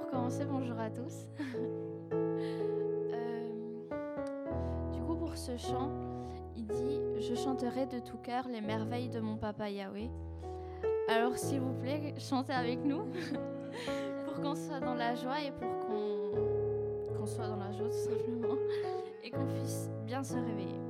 Pour commencer, bonjour à tous. Euh, du coup, pour ce chant, il dit Je chanterai de tout cœur les merveilles de mon papa Yahweh. Alors, s'il vous plaît, chantez avec nous pour qu'on soit dans la joie et pour qu'on qu'on soit dans la joie tout simplement et qu'on puisse bien se réveiller.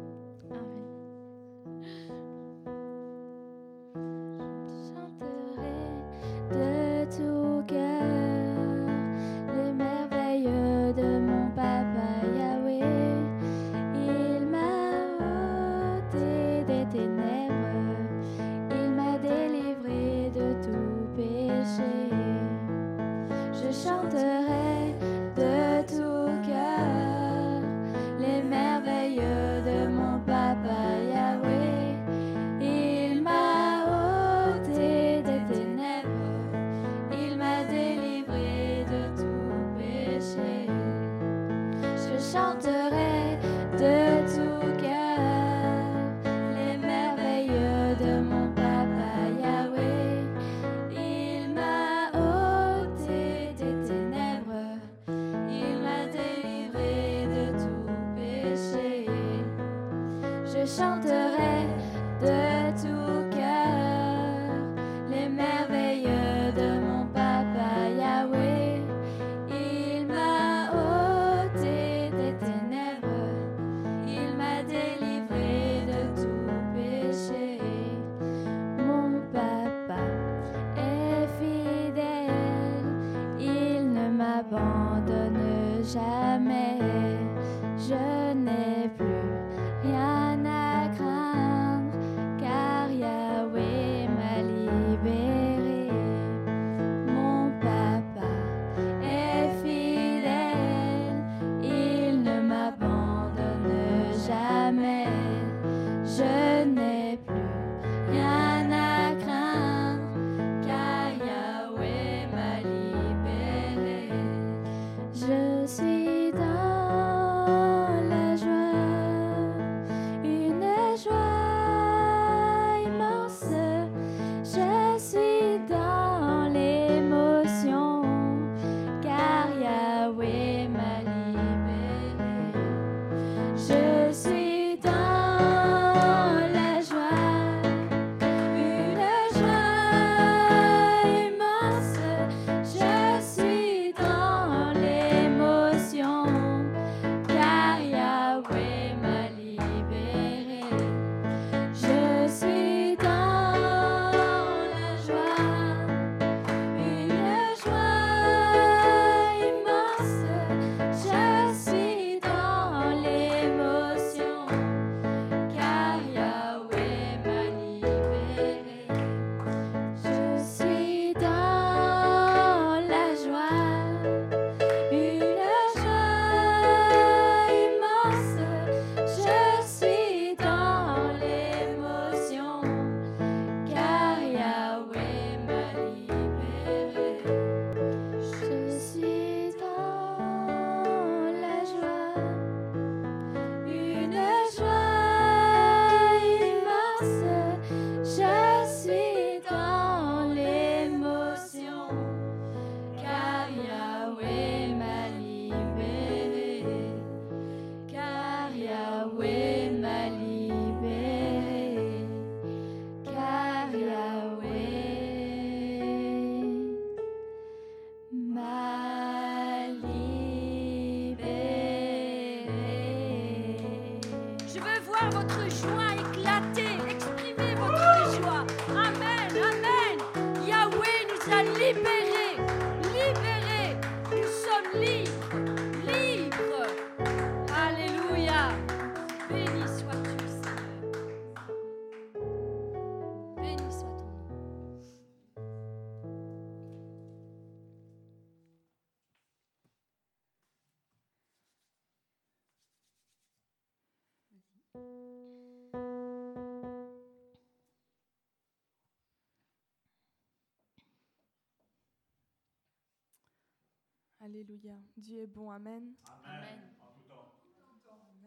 Alléluia. Dieu est bon. Amen. Amen.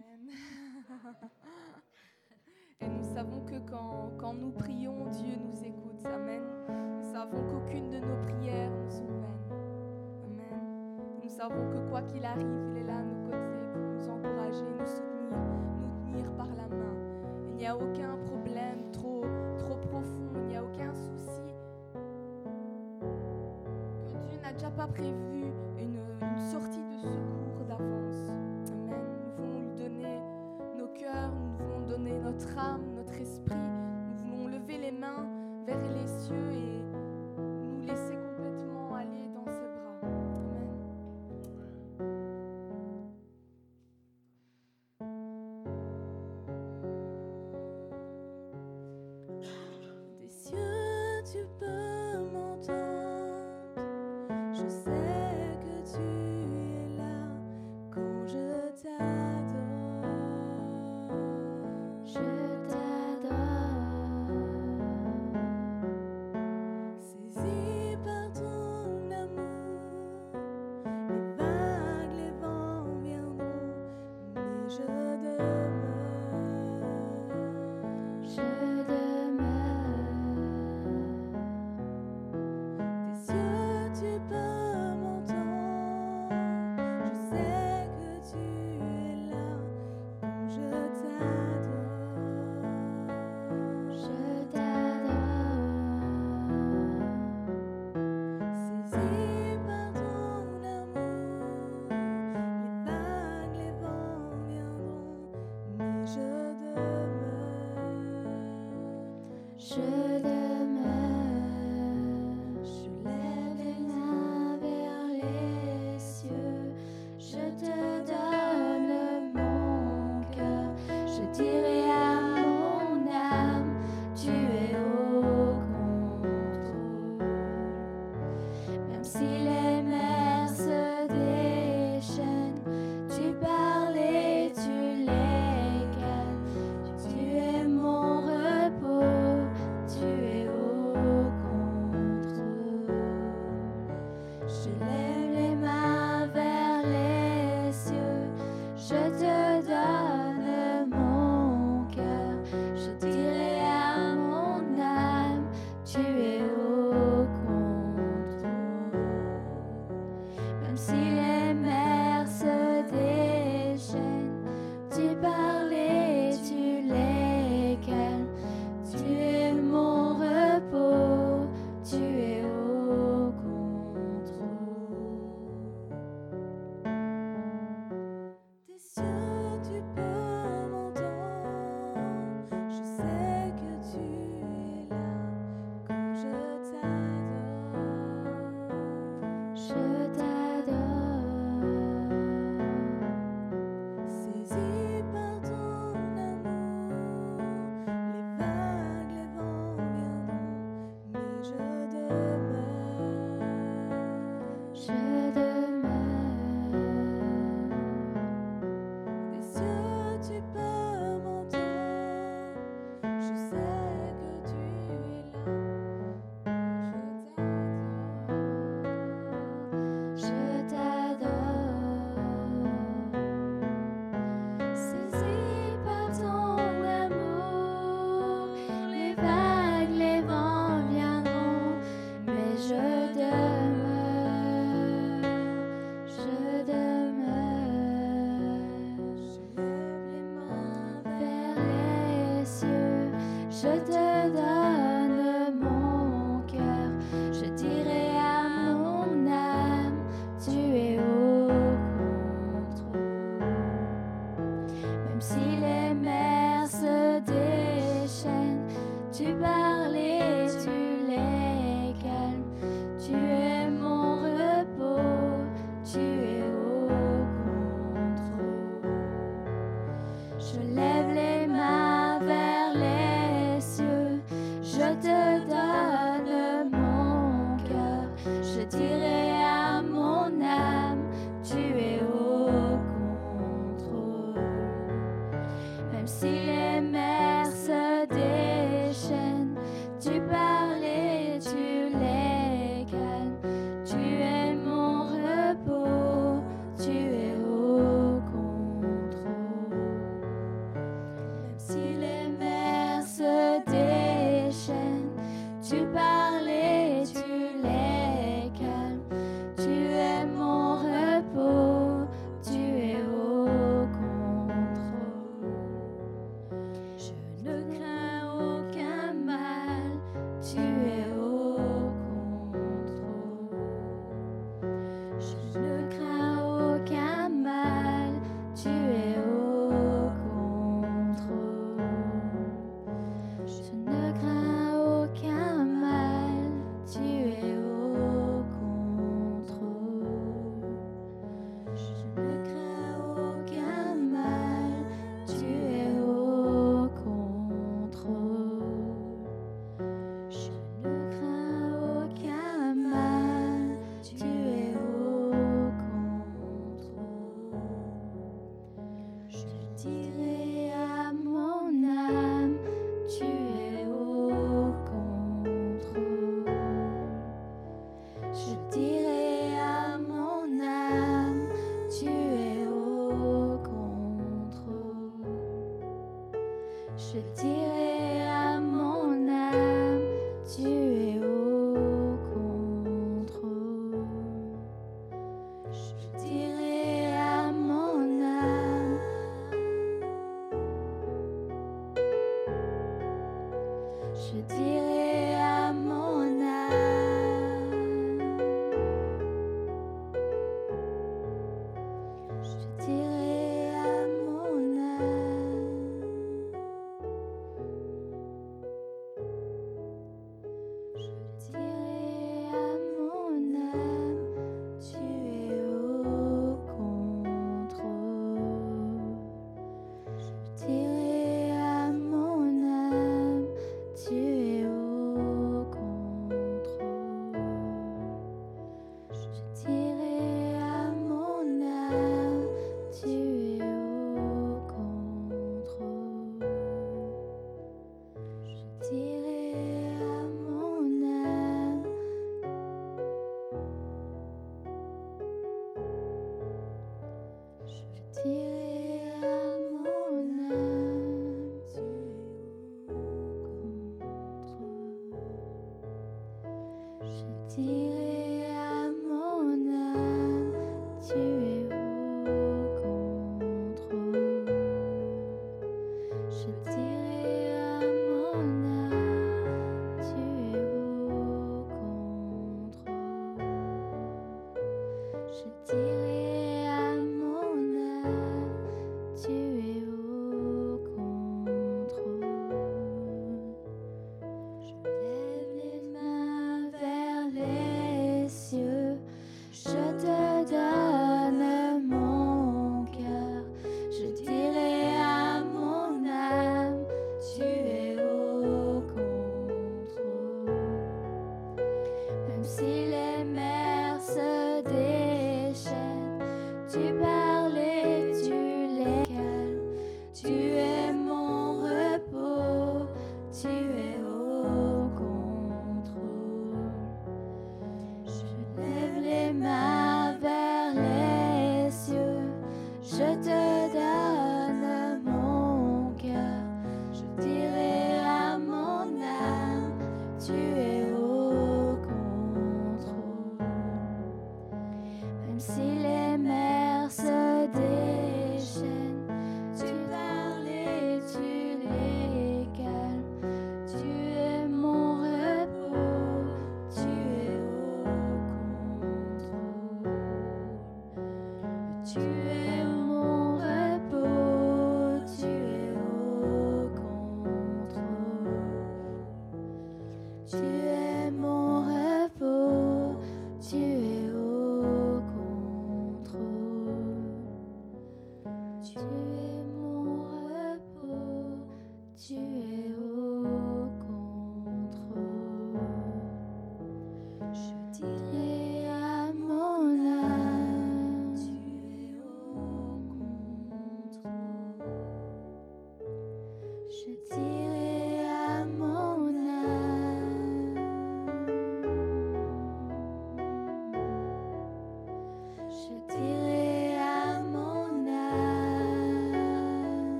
Amen. Et nous savons que quand, quand nous prions, Dieu nous écoute. Amen. Nous savons qu'aucune de nos prières ne sont vaines. Amen. Nous savons que quoi qu'il arrive, il est là à nos côtés pour nous encourager, nous soutenir, nous tenir par la main. Il n'y a aucun problème trop, trop profond, il n'y a aucun souci que Dieu n'a déjà pas prévu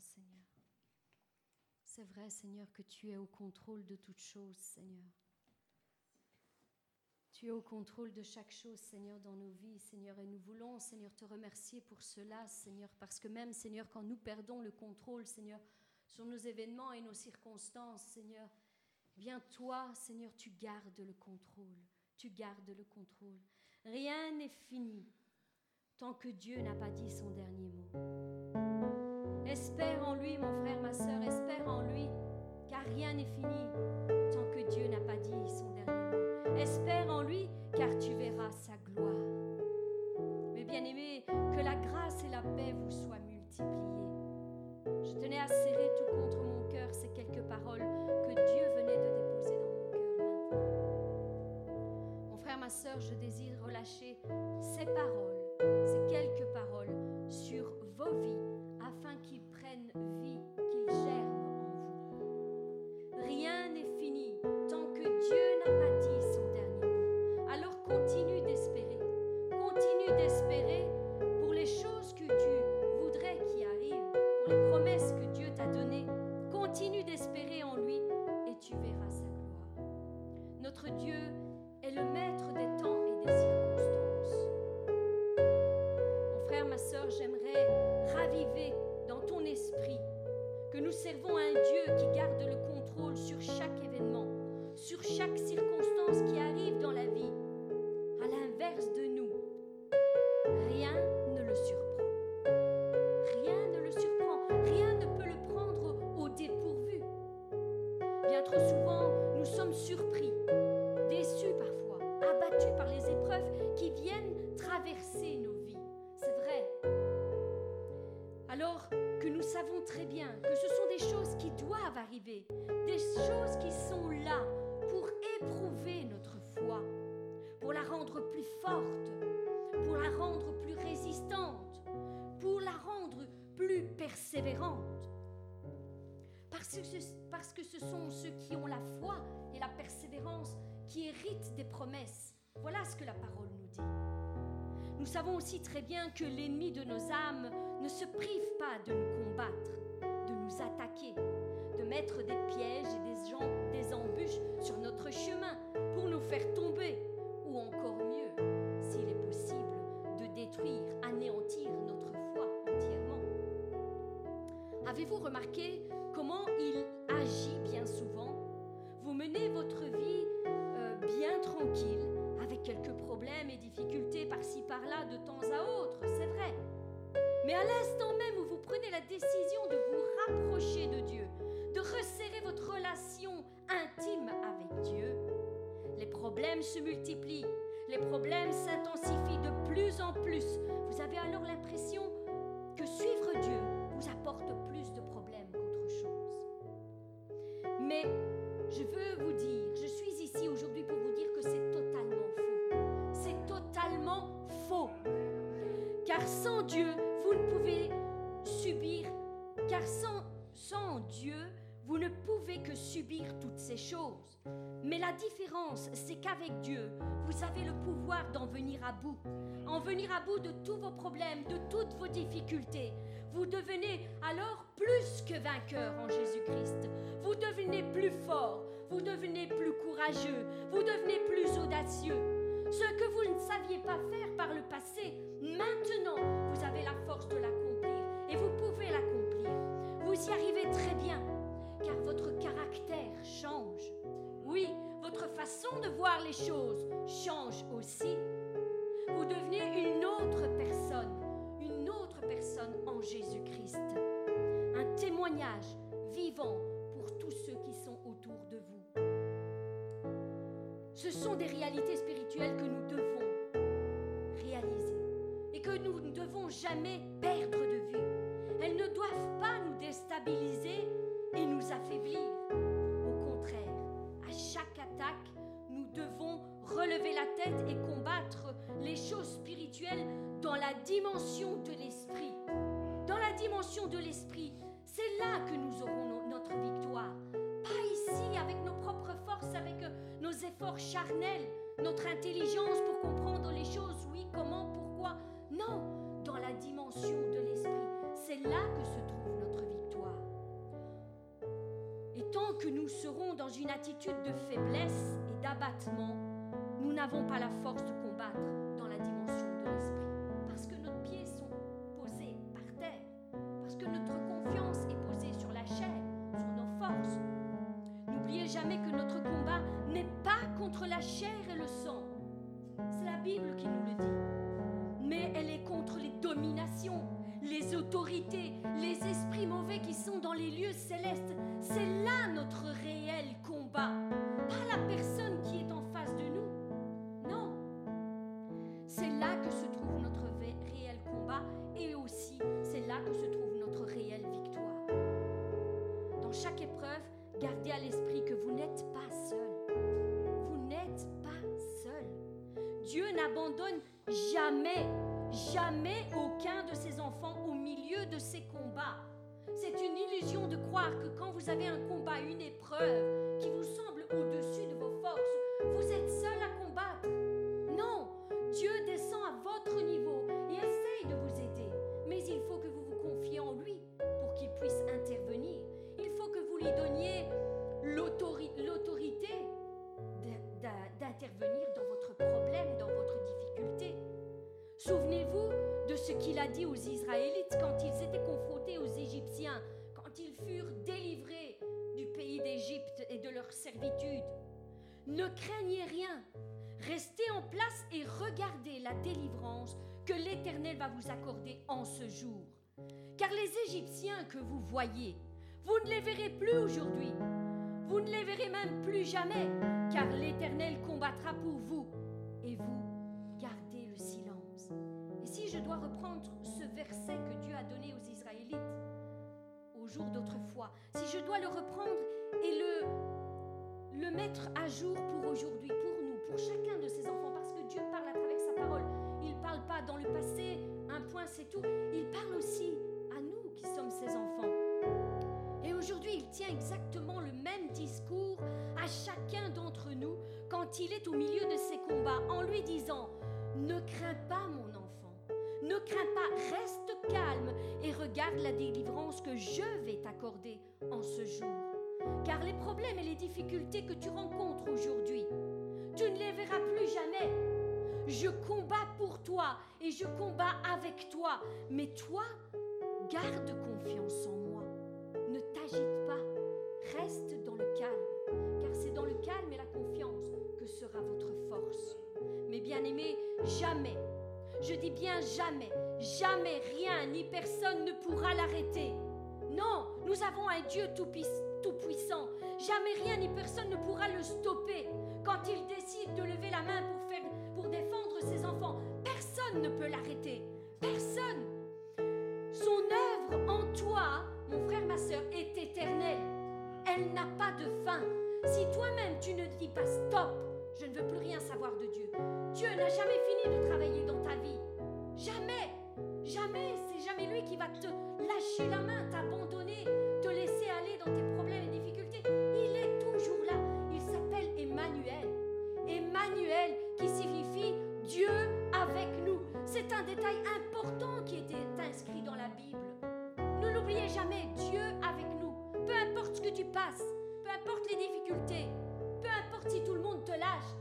Seigneur. C'est vrai, Seigneur, que tu es au contrôle de toutes choses, Seigneur. Tu es au contrôle de chaque chose, Seigneur, dans nos vies, Seigneur. Et nous voulons, Seigneur, te remercier pour cela, Seigneur, parce que même, Seigneur, quand nous perdons le contrôle, Seigneur, sur nos événements et nos circonstances, Seigneur, eh bien toi, Seigneur, tu gardes le contrôle. Tu gardes le contrôle. Rien n'est fini tant que Dieu n'a pas dit son dernier mot. Espère en lui, mon frère, ma soeur, espère en lui, car rien n'est fini tant que Dieu n'a pas dit son dernier mot. Espère en lui, car tu verras sa gloire. Mais bien aimé, que la grâce et la paix vous soient multipliées. Je tenais à serrer tout contre mon cœur ces quelques paroles que Dieu venait de déposer dans mon cœur. Mon frère, ma soeur, je désire relâcher ces paroles savons aussi très bien que l'ennemi de nos âmes ne se prive pas de nous combattre, de nous attaquer, de mettre des pièges et des, embûches sur notre chemin pour nous faire tomber, ou encore mieux, s'il est possible, de détruire, anéantir notre foi entièrement. Avez-vous remarqué se multiplient, les problèmes s'intensifient de plus en plus. Vous avez alors l'impression que suivre Dieu vous apporte plus de problèmes qu'autre chose. Mais je veux vous dire, je suis ici aujourd'hui pour vous dire que c'est totalement faux. C'est totalement faux. Car sans Dieu, vous ne pouvez subir, car sans, sans Dieu, vous ne pouvez que subir toutes ces choses. Mais la différence, qu'avec Dieu, vous avez le pouvoir d'en venir à bout. En venir à bout de tous vos problèmes, de toutes vos difficultés. Vous devenez alors plus que vainqueur en Jésus-Christ. Vous devenez plus fort, vous devenez plus courageux, vous devenez plus audacieux. Ce que vous ne saviez pas faire par le passé, maintenant, vous avez la force de l'accomplir. Et vous pouvez l'accomplir. Vous y arrivez très bien, car votre caractère façon de voir les choses change aussi. Vous devenez une autre personne, une autre personne en Jésus-Christ. Un témoignage vivant pour tous ceux qui sont autour de vous. Ce sont des réalités spirituelles que nous devons réaliser et que nous ne devons jamais perdre de vue. Elles ne doivent pas nous déstabiliser et nous affaiblir. Au contraire, à chaque attaque, devons relever la tête et combattre les choses spirituelles dans la dimension de l'esprit. Dans la dimension de l'esprit, c'est là que nous aurons no- notre victoire. Pas ici avec nos propres forces, avec euh, nos efforts charnels, notre intelligence pour comprendre les choses, oui, comment, pourquoi. Non, dans la dimension de l'esprit. C'est là que se trouve notre victoire. Que nous serons dans une attitude de faiblesse et d'abattement, nous n'avons pas la force de combattre dans la dimension de l'esprit. Parce que nos pieds sont posés par terre. Parce que notre confiance est posée sur la chair, sur nos forces. N'oubliez jamais que notre combat n'est pas contre la chair et le sang. C'est la Bible qui nous le dit. Mais elle est contre les dominations, les autorités, les esprits mauvais qui sont dans les lieux célestes. C'est là notre réel combat. Pas la personne qui est en face de nous. Non. C'est là que se trouve notre réel combat et aussi c'est là que se trouve notre réelle victoire. Dans chaque épreuve, gardez à l'esprit que vous n'êtes pas seul. Vous n'êtes pas seul. Dieu n'abandonne jamais, jamais aucun de ses enfants au milieu de ses combats. C'est une illusion de croire que quand vous avez un combat, une épreuve qui vous semble au-dessus de vos forces, vous êtes seul à combattre. Non, Dieu descend à votre niveau et essaye de vous aider. Mais il faut que vous vous confiez en lui pour qu'il puisse intervenir. Il faut que vous lui donniez l'autori- l'autorité d'intervenir dans ce qu'il a dit aux Israélites quand ils étaient confrontés aux Égyptiens, quand ils furent délivrés du pays d'Égypte et de leur servitude. Ne craignez rien, restez en place et regardez la délivrance que l'Éternel va vous accorder en ce jour. Car les Égyptiens que vous voyez, vous ne les verrez plus aujourd'hui. Vous ne les verrez même plus jamais, car l'Éternel combattra pour vous je dois reprendre ce verset que Dieu a donné aux Israélites au jour d'autrefois, si je dois le reprendre et le, le mettre à jour pour aujourd'hui, pour nous, pour chacun de ses enfants, parce que Dieu parle à travers sa parole. Il ne parle pas dans le passé, un point c'est tout. Il parle aussi à nous qui sommes ses enfants. Et aujourd'hui, il tient exactement le même discours à chacun d'entre nous quand il est au milieu de ses combats en lui disant Ne crains pas, mon enfant, ne crains pas, reste calme et regarde la délivrance que je vais t'accorder en ce jour. Car les problèmes et les difficultés que tu rencontres aujourd'hui, tu ne les verras plus jamais. Je combats pour toi et je combats avec toi, mais toi, garde confiance en moi. Ne t'agite pas, reste dans le calme, car c'est dans le calme et la confiance que sera votre force. Mes bien-aimés, jamais, je dis bien jamais, jamais rien ni personne ne pourra l'arrêter. Non, nous avons un Dieu tout-puissant. Jamais rien ni personne ne pourra le stopper. Quand il décide de lever la main pour, faire, pour défendre ses enfants, personne ne peut l'arrêter. Personne. Son œuvre en toi, mon frère, ma soeur, est éternelle. Elle n'a pas de fin. Si toi-même tu ne dis pas stop, je ne veux plus rien savoir de Dieu. Dieu n'a jamais fini de travailler dans ta vie. Jamais. Jamais. C'est jamais lui qui va te lâcher la main, t'abandonner, te laisser aller dans tes problèmes et difficultés. Il est toujours là. Il s'appelle Emmanuel. Emmanuel qui signifie Dieu avec nous. C'est un détail important qui était inscrit dans la Bible. Ne l'oubliez jamais, Dieu avec nous. Peu importe ce que tu passes, peu importe les difficultés, si tout le monde te lâche,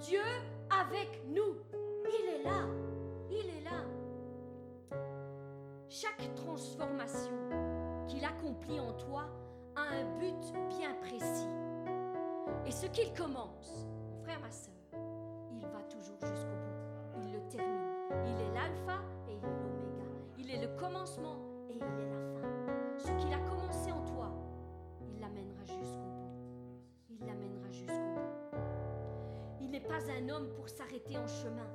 Dieu avec nous. Il est là. Il est là. Chaque transformation qu'il accomplit en toi a un but bien précis. Et ce qu'il commence, mon frère, ma soeur, il va toujours jusqu'au bout. Il le termine. Il est l'alpha et il est l'oméga. Il est le commencement et il est la pas un homme pour s'arrêter en chemin,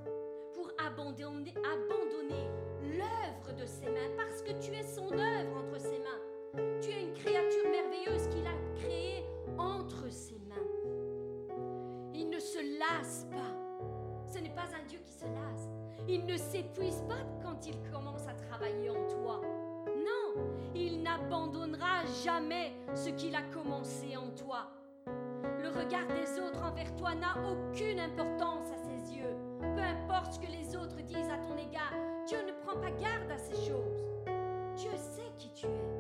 pour abandonner, l'œuvre de ses mains, parce que tu es son œuvre entre ses mains. Tu es une créature merveilleuse qu'il a créée entre ses mains. Il ne se lasse pas. Ce n'est pas un Dieu qui se lasse. Il ne s'épuise pas quand il commence à travailler en toi. Non, il n'abandonnera jamais ce qu'il a commencé en toi. Regard des autres envers toi n'a aucune importance à ses yeux. Peu importe ce que les autres disent à ton égard, Dieu ne prend pas garde à ces choses. Dieu sait qui tu es.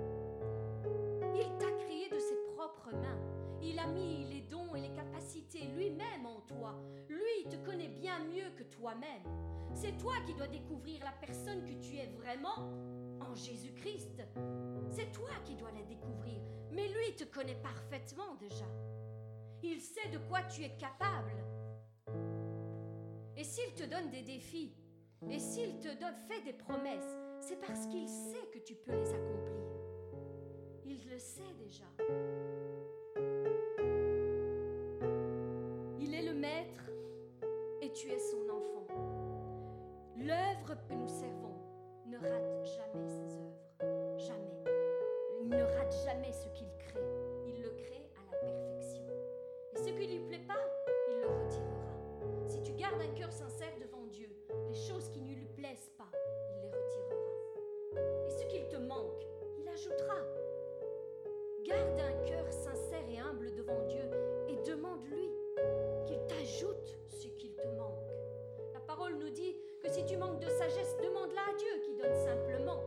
Il t'a créé de ses propres mains. Il a mis les dons et les capacités lui-même en toi. Lui te connaît bien mieux que toi-même. C'est toi qui dois découvrir la personne que tu es vraiment en Jésus-Christ. C'est toi qui dois la découvrir. Mais lui te connaît parfaitement déjà. Il sait de quoi tu es capable. Et s'il te donne des défis, et s'il te fait des promesses, c'est parce qu'il sait que tu peux les accomplir. Il le sait déjà. Il est le maître et tu es son enfant. L'œuvre que nous servons ne rate jamais ses œuvres. Jamais. Il ne rate jamais ce qu'il Gardes un cœur sincère devant Dieu, les choses qui ne lui plaisent pas, il les retirera. Et ce qu'il te manque, il ajoutera. Garde un cœur sincère et humble devant Dieu et demande-lui qu'il t'ajoute ce qu'il te manque. La parole nous dit que si tu manques de sagesse, demande-la à Dieu qui donne simplement.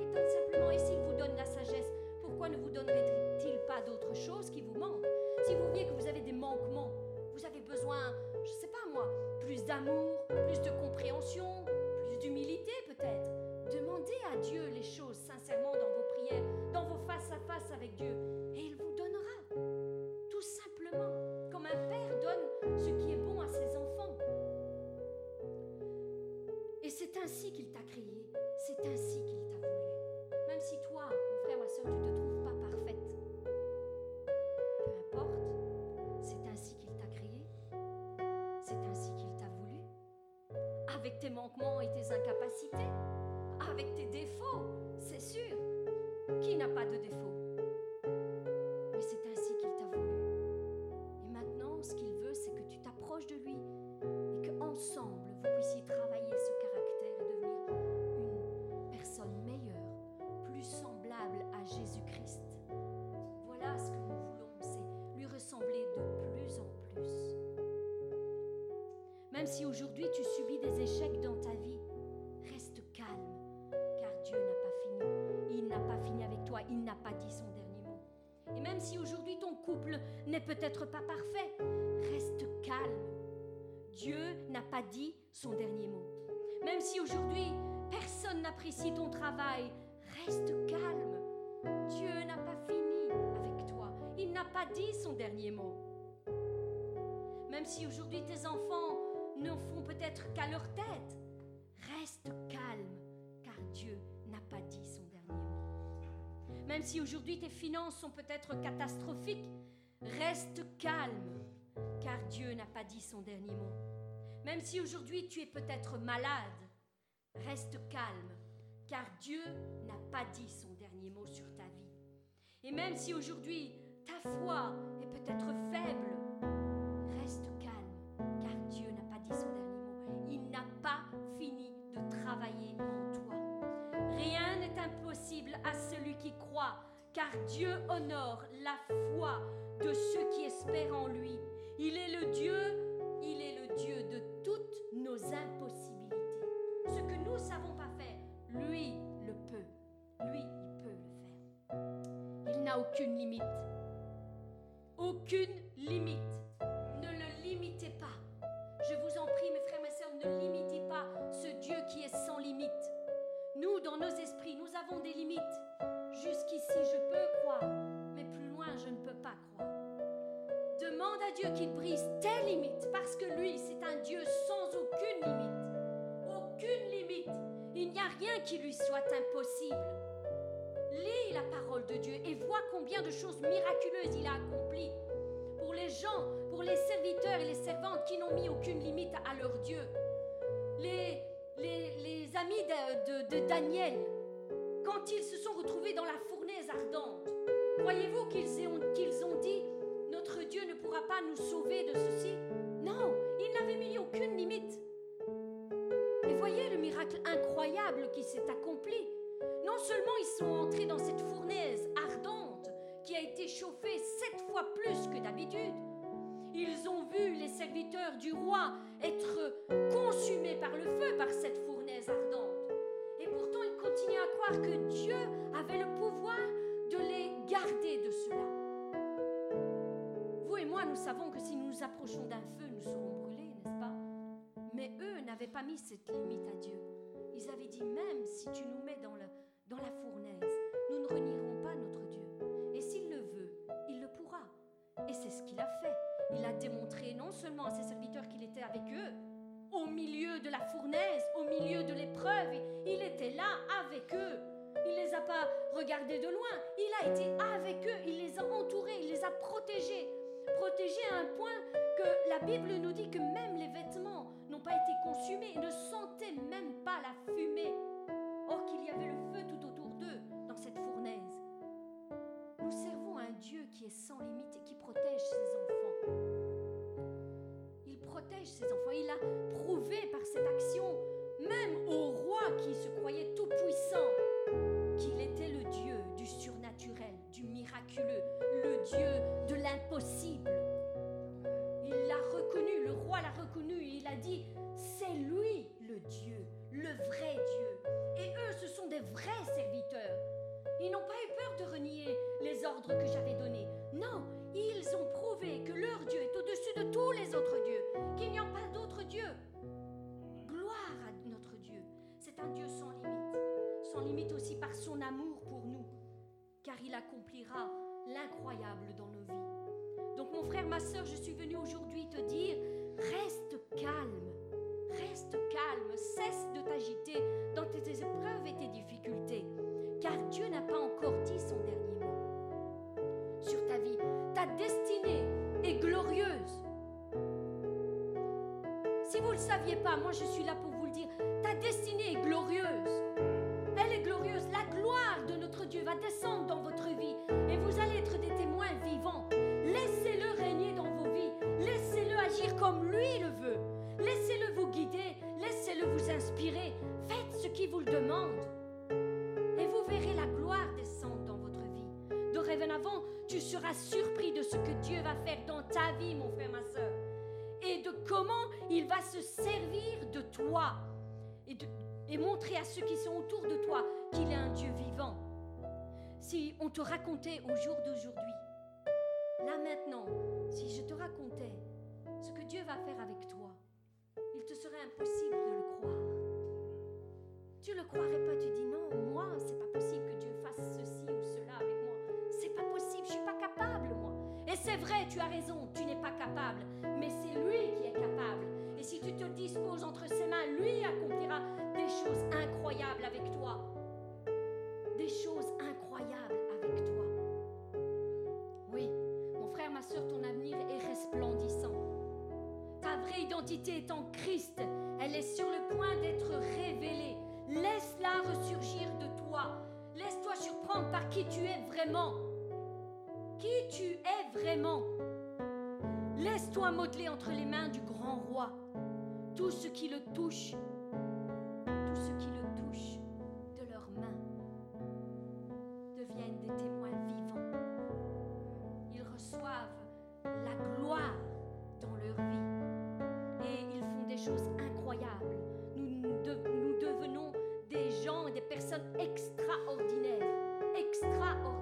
Il donne simplement. Et s'il vous donne la sagesse, pourquoi ne vous donnerait-il pas d'autres choses qui vous manquent Si vous voyez que vous avez des manquements, vous avez besoin, je sais pas moi, plus d'amour, plus de compréhension, plus d'humilité peut-être. Demandez à Dieu les choses sincèrement dans vos prières, dans vos face à face avec Dieu, et il vous donnera. Tout simplement, comme un père donne ce qui est bon à ses enfants. Et c'est ainsi qu'il t'a créé, c'est ainsi qu'il tes manquements et tes incapacités, avec tes défauts, c'est sûr. Qui n'a pas de défauts? Même si aujourd'hui tu subis des échecs dans ta vie, reste calme, car Dieu n'a pas fini. Il n'a pas fini avec toi, il n'a pas dit son dernier mot. Et même si aujourd'hui ton couple n'est peut-être pas parfait, reste calme. Dieu n'a pas dit son dernier mot. Même si aujourd'hui personne n'apprécie ton travail, reste calme. Dieu n'a pas fini avec toi. Il n'a pas dit son dernier mot. Même si aujourd'hui tes enfants ne font peut-être qu'à leur tête, reste calme, car Dieu n'a pas dit son dernier mot. Même si aujourd'hui tes finances sont peut-être catastrophiques, reste calme, car Dieu n'a pas dit son dernier mot. Même si aujourd'hui tu es peut-être malade, reste calme, car Dieu n'a pas dit son dernier mot sur ta vie. Et même si aujourd'hui ta foi est peut-être faible, en toi. Rien n'est impossible à celui qui croit, car Dieu honore la foi de ceux qui espèrent en lui. Il est le Dieu, il est le Dieu de toutes nos impossibilités. Ce que nous ne savons pas faire, lui le peut. Lui, il peut le faire. Il n'a aucune limite. Aucune limite. Nous, dans nos esprits, nous avons des limites. Jusqu'ici, je peux croire, mais plus loin, je ne peux pas croire. Demande à Dieu qu'il brise tes limites, parce que lui, c'est un Dieu sans aucune limite. Aucune limite. Il n'y a rien qui lui soit impossible. Lis la parole de Dieu et vois combien de choses miraculeuses il a accomplies pour les gens, pour les serviteurs et les servantes qui n'ont mis aucune limite à leur Dieu. Les, les, amis de, Daniel, quand ils se sont retrouvés dans la fournaise ardente, croyez-vous qu'ils ont, ont dit Notre Dieu ne pourra pas nous sauver de ceci? Non, ils n'avaient mis aucune limite. Et voyez le miracle incroyable qui s'est accompli. Non seulement ils sont entrés dans cette fournaise ardente qui a été chauffée sept fois plus que d'habitude, ils ont vu les serviteurs du roi être consumés par le feu, par cette fournaise ardente. Et pourtant, ils continuaient à croire que Dieu avait le pouvoir de les garder de cela. moi, nous savons que si nous nous approchons d'un feu, nous serons brûlés, n'est-ce pas? Mais eux n'avaient pas mis cette limite à Dieu. Ils avaient dit, même si tu nous mets dans la fournaise, nous ne renierons pas notre Dieu. Et s'il le veut, il le pourra. Et c'est ce qu'il a fait. Il a démontré non seulement à ses serviteurs qu'il était avec eux, au milieu de la fournaise, au milieu de l'épreuve, il était là avec eux. Il les a pas regardés de loin, il a été avec eux, il les a entourés, il les a protégés. Protégés à un point que la Bible nous dit que même les vêtements n'ont pas été consumés, ils ne sentaient même pas la fumée. Or qu'il y avait le feu tout autour d'eux dans cette fournaise. Nous servons un Dieu qui est sans limite et qui protège ses enfants. Ses enfants. Il a prouvé par cette action, même au roi qui se croyait tout puissant, qu'il était le Dieu du surnaturel, du miraculeux, le Dieu de l'impossible. Dans nos vies. Donc mon frère, ma soeur, je suis venue aujourd'hui te dire, reste calme. Reste calme, cesse de t'agiter dans tes épreuves et tes difficultés, car Dieu n'a pas encore dit son dernier mot sur ta vie. Ta destinée est glorieuse. Si vous ne le saviez pas, moi je suis là pour vous le dire, ta destinée est glorieuse. Surpris de ce que Dieu va faire dans ta vie, mon frère, ma soeur. Et de comment il va se servir de toi. Et, de- et montrer à ceux qui sont autour de toi qu'il est un Dieu vivant. Si on te racontait au jour d'aujourd'hui, là maintenant, si je te racontais ce que Dieu va faire avec toi, il te serait impossible de le croire. Tu le croirais pas, tu dis non, moi, c'est pas suis pas capable, moi. Et c'est vrai, tu as raison, tu n'es pas capable, mais c'est lui qui est capable. Et si tu te disposes entre ses mains, lui accomplira des choses incroyables avec toi. Des choses incroyables avec toi. Oui, mon frère, ma soeur, ton avenir est resplendissant. Ta vraie identité est en Christ. Elle est sur le point d'être révélée. Laisse-la ressurgir de toi. Laisse-toi surprendre par qui tu es vraiment. Qui tu es vraiment? Laisse-toi modeler entre les mains du grand roi. Tout ce qui le touche, tout ce qui le touche de leurs mains deviennent des témoins vivants. Ils reçoivent la gloire dans leur vie et ils font des choses incroyables. Nous, nous de- nous devenons des gens et des personnes extraordinaires. Extraordinaires.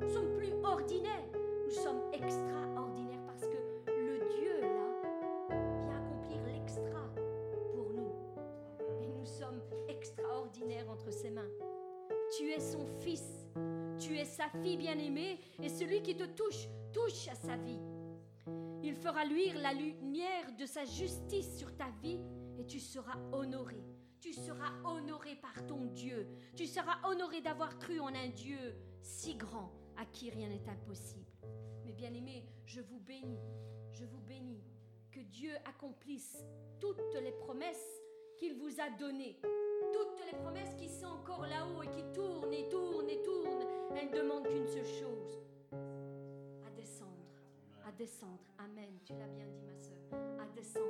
Nous sommes plus ordinaires. Nous sommes extraordinaires parce que le Dieu là vient accomplir l'extra pour nous. Et nous sommes extraordinaires entre ses mains. Tu es son fils, tu es sa fille bien-aimée, et celui qui te touche, touche à sa vie. Il fera luire la lumière de sa justice sur ta vie, et tu seras honoré. Tu seras honoré par ton Dieu. Tu seras honoré d'avoir cru en un Dieu si grand à qui rien n'est impossible. Mais bien-aimés, je vous bénis, je vous bénis que Dieu accomplisse toutes les promesses qu'il vous a données. Toutes les promesses qui sont encore là-haut et qui tournent et tournent et tournent, elles demandent qu'une seule chose, à descendre, à descendre. Amen, tu l'as bien dit ma soeur, à descendre.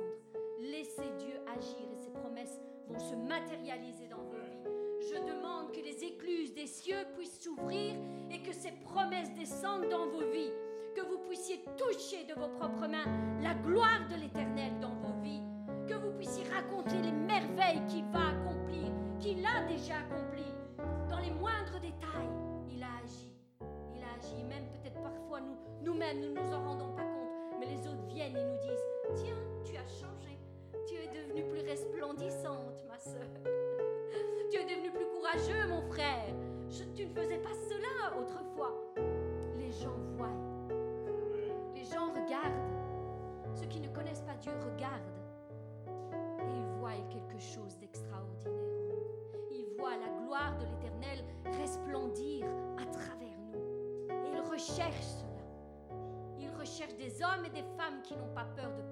Laissez Dieu agir et ses promesses vont se matérialiser dans vos vies. Je demande que les écluses des cieux puissent s'ouvrir et que ces promesses descendent dans vos vies. Que vous puissiez toucher de vos propres mains la gloire de l'Éternel dans vos vies. Que vous puissiez raconter les merveilles qu'il va accomplir, qu'il a déjà accompli. Dans les moindres détails, il a agi. Il a agi. Même peut-être parfois nous, nous-mêmes, nous ne nous en rendons pas compte. Hommes et des femmes qui n'ont pas peur de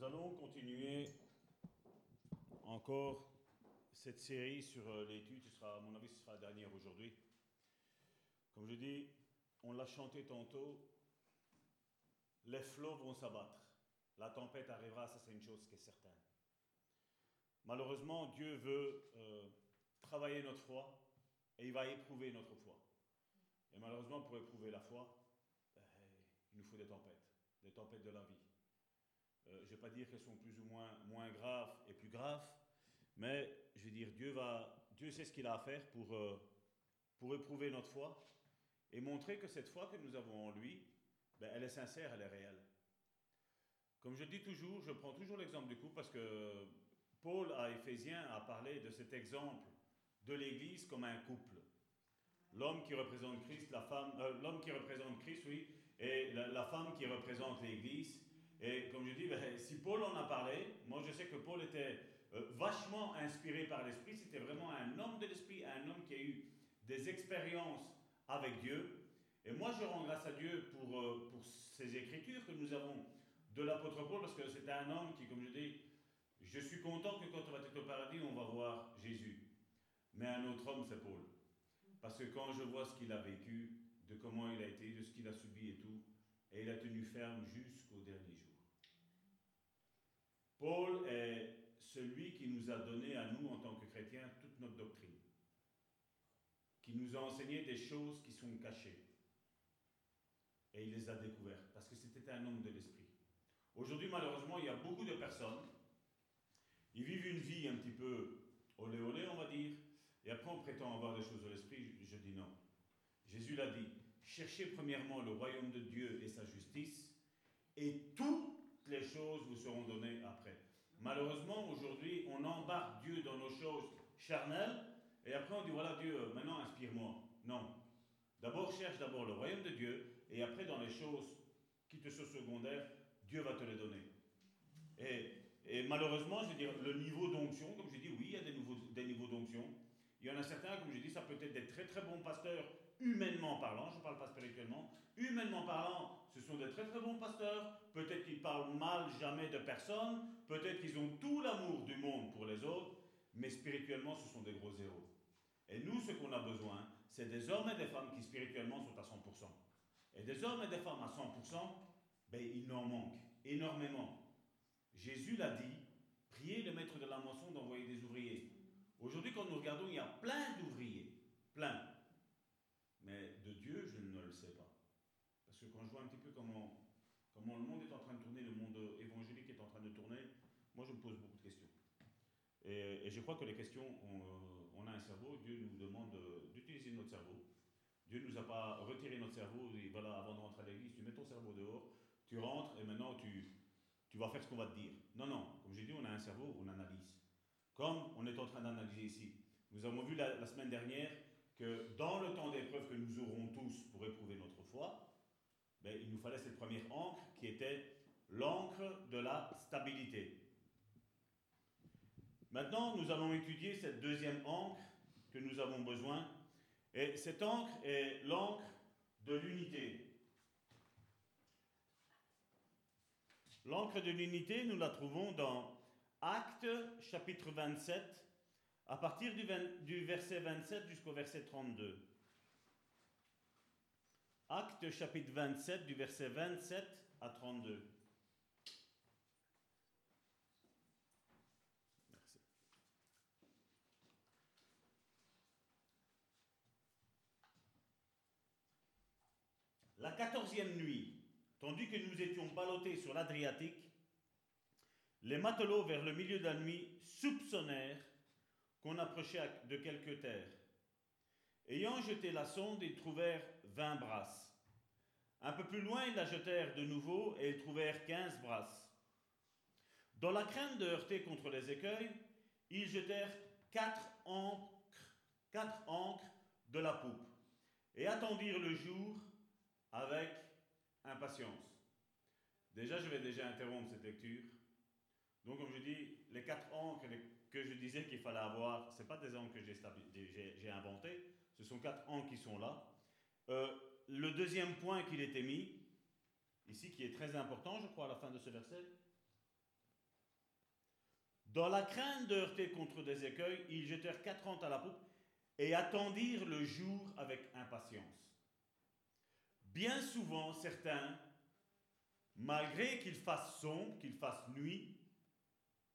Nous allons continuer encore cette série sur euh, l'étude. Ce sera, à mon avis, ce sera la dernière aujourd'hui. Comme je dis, on l'a chanté tantôt. Les flots vont s'abattre. La tempête arrivera, ça c'est une chose qui est certaine. Malheureusement, Dieu veut euh, travailler notre foi et il va éprouver notre foi. Et malheureusement, pour éprouver la foi, ben, il nous faut des tempêtes, des tempêtes de la vie. Euh, je ne vais pas dire qu'elles sont plus ou moins, moins graves et plus graves, mais je veux dire, Dieu, va, Dieu sait ce qu'il a à faire pour, euh, pour éprouver notre foi et montrer que cette foi que nous avons en lui, ben, elle est sincère, elle est réelle. Comme je dis toujours, je prends toujours l'exemple du couple parce que Paul à Éphésiens a parlé de cet exemple de l'Église comme un couple. L'homme qui représente Christ, la femme, euh, l'homme qui représente Christ, oui, et la femme qui représente l'Église. Et comme je dis, ben, si Paul en a parlé, moi je sais que Paul était euh, vachement inspiré par l'Esprit. C'était vraiment un homme de l'Esprit, un homme qui a eu des expériences avec Dieu. Et moi je rends grâce à Dieu pour, euh, pour ces écritures que nous avons de l'apôtre Paul, parce que c'était un homme qui, comme je dis, je suis content que quand on va être au paradis, on va voir Jésus. Mais un autre homme, c'est Paul. Parce que quand je vois ce qu'il a vécu, de comment il a été, de ce qu'il a subi et tout, et il a tenu ferme jusqu'au dernier jour. Paul est celui qui nous a donné à nous, en tant que chrétiens, toute notre doctrine. Qui nous a enseigné des choses qui sont cachées. Et il les a découvertes, parce que c'était un homme de l'esprit. Aujourd'hui, malheureusement, il y a beaucoup de personnes, ils vivent une vie un petit peu olé olé, on va dire, et après on prétend avoir des choses de l'esprit. Je, je dis non. Jésus l'a dit cherchez premièrement le royaume de Dieu et sa justice, et toutes les choses vous seront données après. Malheureusement, aujourd'hui, on embarque Dieu dans nos choses charnelles, et après on dit voilà Dieu, maintenant inspire-moi. Non. D'abord, cherche d'abord le royaume de Dieu, et après, dans les choses qui te sont secondaires, Dieu va te les donner. Et, malheureusement, je veux dire, le niveau d'onction, comme je dis, oui, il y a des, nouveaux, niveaux d'onction. Il y en a certains, comme je dis, ça peut être des très très bons pasteurs, humainement parlant, je ne parle pas spirituellement, humainement parlant, ce sont des très très bons pasteurs, peut-être qu'ils parlent mal jamais de personne, peut-être qu'ils ont tout l'amour du monde pour les autres, mais spirituellement, ce sont des gros zéros. Et nous, ce qu'on a besoin, c'est des hommes et des femmes qui spirituellement sont à 100%. Et des hommes et des femmes à 100%, ben, il n'en manque énormément. Jésus l'a dit, priez le maître de la moisson d'envoyer des ouvriers. Aujourd'hui, quand nous regardons, il y a plein d'ouvriers, plein. Mais de Dieu, je ne le sais pas. Parce que quand je vois un petit peu comment, comment le monde est en train de tourner, le monde évangélique est en train de tourner, moi je me pose beaucoup de questions. Et, je crois que les questions, on, on, a un cerveau, Dieu nous demande d'utiliser notre cerveau. Dieu ne nous a pas retiré notre cerveau, et voilà, avant de rentrer à l'église, tu mets ton cerveau dehors, tu rentres et maintenant tu, tu vas faire ce qu'on va te dire. Non, non, comme j'ai dit, on a un cerveau, on analyse. Comme on est en train d'analyser ici. Nous avons vu la, semaine dernière que dans le temps d'épreuve que nous aurons tous pour éprouver notre foi, ben, il nous fallait cette première encre qui était l'encre de la stabilité. Maintenant, nous allons étudier cette deuxième encre que nous avons besoin. Et cette encre est l'encre de l'unité. L'encre de l'unité, nous la trouvons dans Actes chapitre 27, à partir du, 20, du verset 27 jusqu'au verset 32. Actes chapitre 27, du verset 27 à 32. Merci. La quatorzième nuit, tandis que nous étions ballottés sur l'Adriatique, les matelots, vers le milieu de la nuit, soupçonnèrent qu'on approchait de quelque terre. Ayant jeté la sonde, ils trouvèrent vingt brasses. Un peu plus loin, ils la jetèrent de nouveau et ils trouvèrent quinze brasses. Dans la crainte de heurter contre les écueils, ils jetèrent quatre ancres Quatre ancres de la poupe. Et attendirent le jour avec impatience. Déjà, je vais déjà interrompre cette lecture. Donc, comme je dis, les quatre ancres que je disais qu'il fallait avoir, ce pas des ancres que j'ai inventés, ce sont quatre ancres qui sont là. Euh, le deuxième point qu'il était mis, ici, qui est très important, je crois, à la fin de ce verset, dans la crainte de heurter contre des écueils, ils jetèrent quatre ans à la poupe et attendirent le jour avec impatience. Bien souvent, certains, malgré qu'il fasse sombre, qu'il fasse nuit,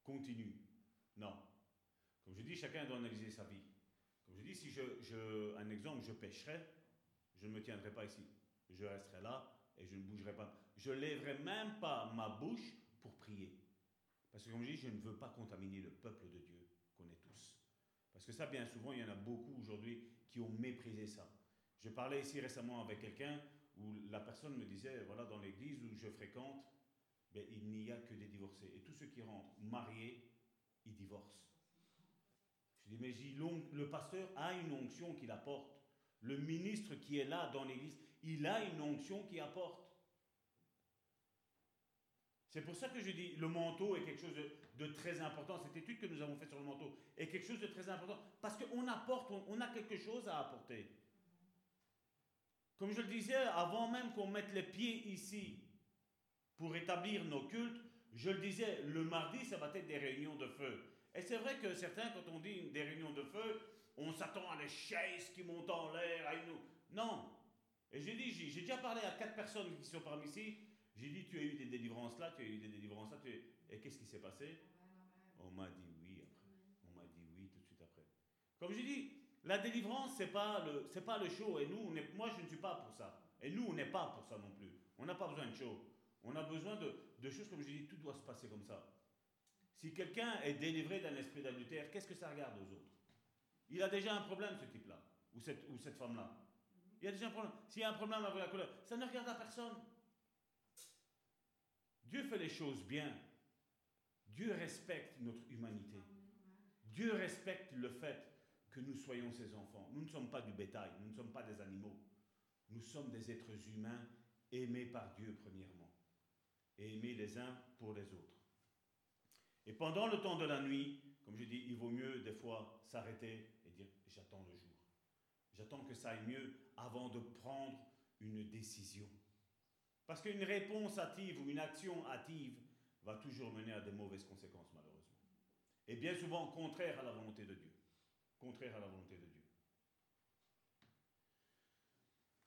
continuent. Non. Comme je dis, chacun doit analyser sa vie. Comme je dis, si je, un exemple, je pêcherais, je ne me tiendrai pas ici. Je resterai là et je ne bougerai pas. Je lèverai même pas ma bouche pour prier. Parce que comme je dis, je ne veux pas contaminer le peuple de Dieu qu'on est tous. Parce que ça, bien souvent, il y en a beaucoup aujourd'hui qui ont méprisé ça. Je parlais ici récemment avec quelqu'un où la personne me disait, voilà, dans l'église où je fréquente, ben, il n'y a que des divorcés. Et tous ceux qui rentrent mariés, ils divorcent. Je dis, mais le pasteur a une onction qu'il apporte. Le ministre qui est là dans l'église, il a une onction qu'il apporte. C'est pour ça que je dis, le manteau est quelque chose de, très important. Cette étude que nous avons faite sur le manteau est quelque chose de très important parce qu'on apporte, on, a quelque chose à apporter. Comme je le disais, avant même qu'on mette les pieds ici pour établir nos cultes, je le disais, le mardi, ça va être des réunions de feu. Et c'est vrai que certains, quand on dit des réunions de feu, on s'attend à des chaises qui montent en l'air, à une... Non. Et j'ai dit, j'ai déjà parlé à quatre personnes qui sont parmi ici, j'ai dit, tu as eu des délivrances là, tu as eu des délivrances là. Et qu'est-ce qui s'est passé? On m'a dit oui après. On m'a dit oui tout de suite après. Comme j'ai dit, la délivrance, ce n'est pas, le, pas le show. Et nous, moi, je ne suis pas pour ça. Et nous, on n'est pas pour ça non plus. On n'a pas besoin de show. On a besoin de, de choses, comme je dis, tout doit se passer comme ça. Si quelqu'un est délivré d'un esprit d'adultère, qu'est-ce que ça regarde aux autres? Il a déjà un problème, ce type-là, ou cette, ou cette femme-là. Il y a déjà un problème. S'il y a un problème avec la couleur, ça ne regarde à personne. Dieu fait les choses bien. Dieu respecte notre humanité. Dieu respecte le fait que nous soyons ses enfants. Nous ne sommes pas du bétail, nous ne sommes pas des animaux. Nous sommes des êtres humains aimés par Dieu premièrement et aimés les uns pour les autres. Et pendant le temps de la nuit, comme je dis, il vaut mieux des fois s'arrêter et dire j'attends le jour. J'attends que ça aille mieux avant de prendre une décision. Parce qu'une réponse hâtive ou une action hâtive va toujours mener à des mauvaises conséquences, malheureusement. Et bien souvent contraire à la volonté de Dieu. Contraire à la volonté de Dieu.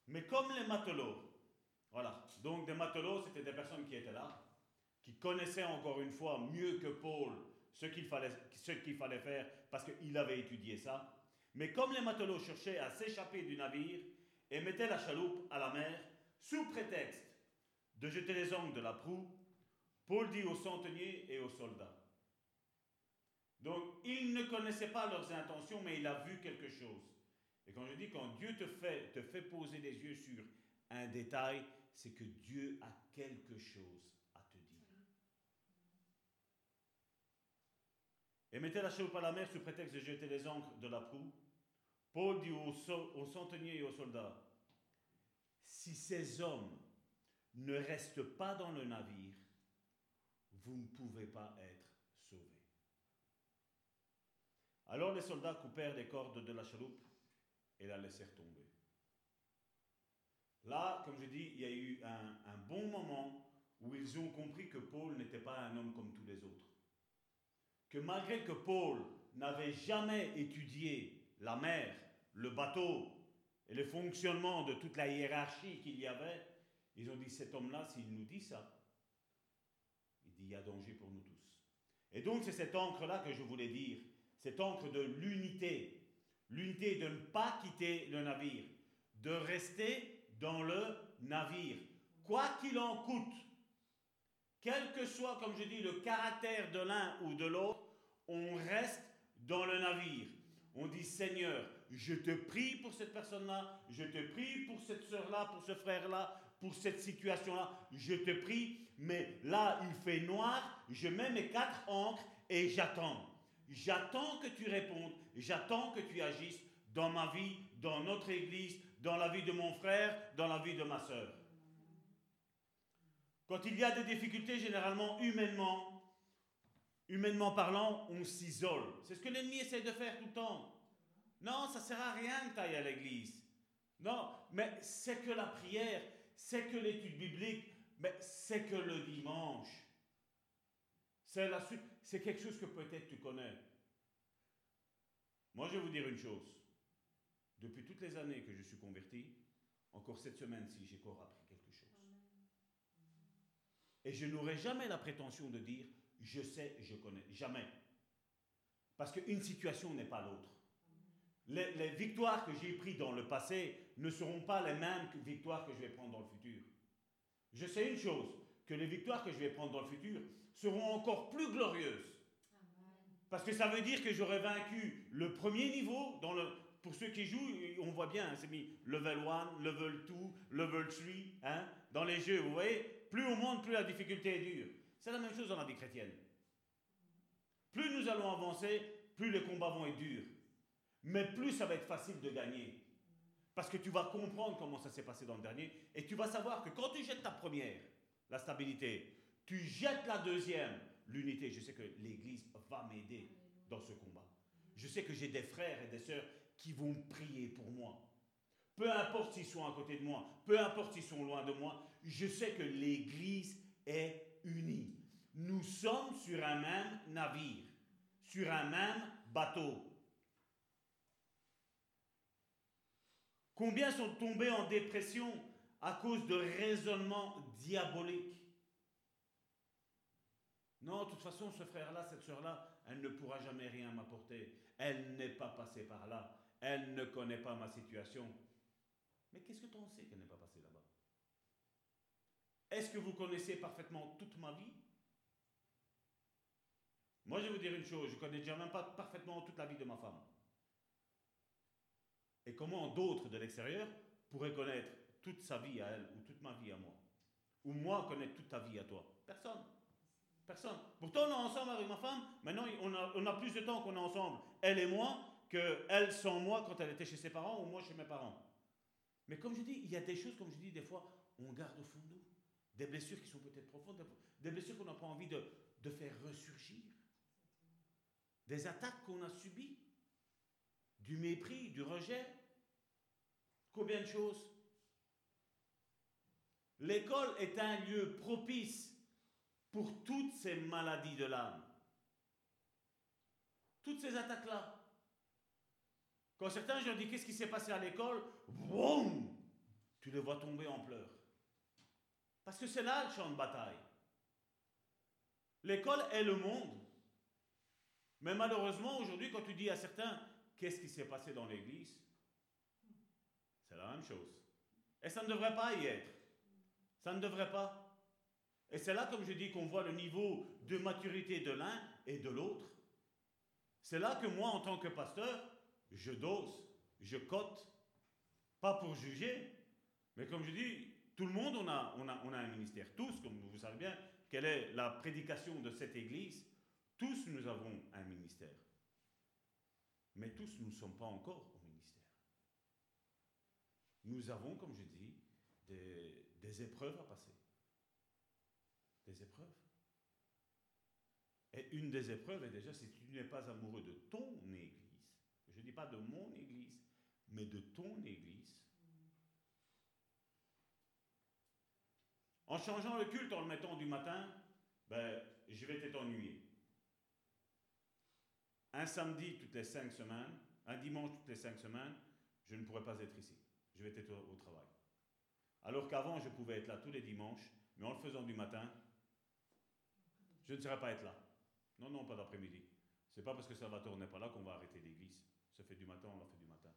Mais comme les matelots, voilà, donc des matelots, c'était des personnes qui étaient là, qui connaissaient encore une fois mieux que Paul ce qu'il fallait, fallait faire parce qu'il avait étudié ça. Mais comme les matelots cherchaient à s'échapper du navire et mettaient la chaloupe à la mer, sous prétexte de jeter les angles de la proue, Paul dit aux centeniers et aux soldats. Donc, il ne connaissait pas leurs intentions, mais il a vu quelque chose. Et quand je dis quand Dieu te fait, te fait poser les yeux sur un détail, c'est que Dieu a quelque chose à te dire. Et mettez la chaloupe à la mer sous prétexte de jeter les ancres de la proue. Paul dit aux, centeniers et aux soldats, si ces hommes ne reste pas dans le navire, vous ne pouvez pas être sauvés. Alors les soldats coupèrent les cordes de la chaloupe et la laissèrent tomber. Là, comme je dis, il y a eu un, bon moment où ils ont compris que Paul n'était pas un homme comme tous les autres. Que malgré que Paul n'avait jamais étudié la mer, le bateau et le fonctionnement de toute la hiérarchie qu'il y avait, ils ont dit, cet homme-là, s'il nous dit ça, il dit, il y a danger pour nous tous. Et donc, c'est cette encre-là que je voulais dire, cette encre de l'unité. L'unité de ne pas quitter le navire, de rester dans le navire, quoi qu'il en coûte. Quel que soit, comme je dis, le caractère de l'un ou de l'autre, on reste dans le navire. On dit Seigneur, je te prie pour cette personne-là, je te prie pour cette soeur-là, pour ce frère-là, pour cette situation-là, je te prie, mais là, il fait noir, je mets mes quatre encres et j'attends. J'attends que tu répondes, j'attends que tu agisses dans ma vie, dans notre église, dans la vie de mon frère, dans la vie de ma soeur. Quand il y a des difficultés, généralement humainement, humainement parlant, on s'isole. C'est ce que l'ennemi essaie de faire tout le temps. Non, ça sert à rien que tu ailles à l'église. Non, mais c'est que la prière, c'est que l'étude biblique, mais c'est que le dimanche. C'est la suite, c'est quelque chose que peut-être tu connais. Moi, je vais vous dire une chose. Depuis toutes les années que je suis converti, encore cette semaine-ci, j'ai encore appris quelque chose. Et je n'aurai jamais la prétention de dire je sais, je connais. Jamais. Parce qu'une situation n'est pas l'autre. Les, les, victoires que j'ai prises dans le passé ne seront pas les mêmes victoires que je vais prendre dans le futur. Je sais une chose, que les victoires que je vais prendre dans le futur seront encore plus glorieuses. Parce que ça veut dire que j'aurai vaincu le premier niveau, dans le, pour ceux qui jouent, on voit bien, hein, c'est mis level 1, level 2, level 3, hein, dans les jeux, vous voyez, plus on monte, plus la difficulté est dure. C'est la même chose dans la vie chrétienne. Plus nous allons avancer, plus les combats vont être durs. Mais plus ça va être facile de gagner. Parce que tu vas comprendre comment ça s'est passé dans le dernier et tu vas savoir que quand tu jettes ta première, la stabilité, tu jettes la deuxième, l'unité. Je sais que l'Église va m'aider dans ce combat. Je sais que j'ai des frères et des sœurs qui vont prier pour moi. Peu importe s'ils sont à côté de moi, peu importe s'ils sont loin de moi, je sais que l'Église est unie. Nous sommes sur un même navire, sur un même bateau. Combien sont tombés en dépression à cause de raisonnements diaboliques? Non, de toute façon, ce frère-là, cette soeur-là, elle ne pourra jamais rien m'apporter. Elle n'est pas passée par là. Elle ne connaît pas ma situation. Mais qu'est-ce que tu en sais qu'elle n'est pas passée là-bas? Est-ce que vous connaissez parfaitement toute ma vie? Moi, je vais vous dire une chose, je ne connais déjà même pas parfaitement toute la vie de ma femme. Et comment d'autres de l'extérieur pourraient connaître toute sa vie à elle ou toute ma vie à moi? Ou moi connaître toute ta vie à toi? Personne. Personne. Pourtant, on est ensemble avec ma femme. Maintenant, on on a plus de temps qu'on est ensemble, elle et moi, qu'elle sans moi quand elle était chez ses parents ou moi chez mes parents. Mais comme je dis, il y a des choses, comme je dis, des fois, on garde au fond de nous. Des blessures qui sont peut-être profondes, des blessures qu'on n'a pas envie de, de faire ressurgir. Des attaques qu'on a subies. Du mépris, du rejet. Combien de choses? L'école est un lieu propice pour toutes ces maladies de l'âme. Toutes ces attaques-là. Quand certains, je leur dis qu'est-ce qui s'est passé à l'école, boum, tu les vois tomber en pleurs. Parce que c'est là le champ de bataille. L'école est le monde. Mais malheureusement, aujourd'hui, quand tu dis à certains qu'est-ce qui s'est passé dans l'église, c'est la même chose. Et ça ne devrait pas y être. Ça ne devrait pas. Et c'est là, comme je dis, qu'on voit le niveau de maturité de l'un et de l'autre. C'est là que moi, en tant que pasteur, je dose, je cote, pas pour juger, mais comme je dis, tout le monde, on a, on a, on a un ministère. Tous, comme vous savez bien, quelle est la prédication de cette Église Tous, nous avons un ministère. Mais tous, nous ne sommes pas encore au ministère. Nous avons, comme je dis, des, des épreuves à passer. Des épreuves. Et une des épreuves est déjà si tu n'es pas amoureux de ton Église, je ne dis pas de mon Église, mais de ton Église. En changeant le culte, en le mettant du matin, ben, je vais t'être ennuyé. Un samedi toutes les cinq semaines, un dimanche toutes les cinq semaines, je ne pourrais pas être ici. Je vais être au, travail. Alors qu'avant, je pouvais être là tous les dimanches, mais en le faisant du matin, je ne serais pas être là. Non, non, pas d'après-midi. C'est pas parce que Salvatore n'est pas là qu'on va arrêter l'église. Ça fait du matin, on l'a fait du matin.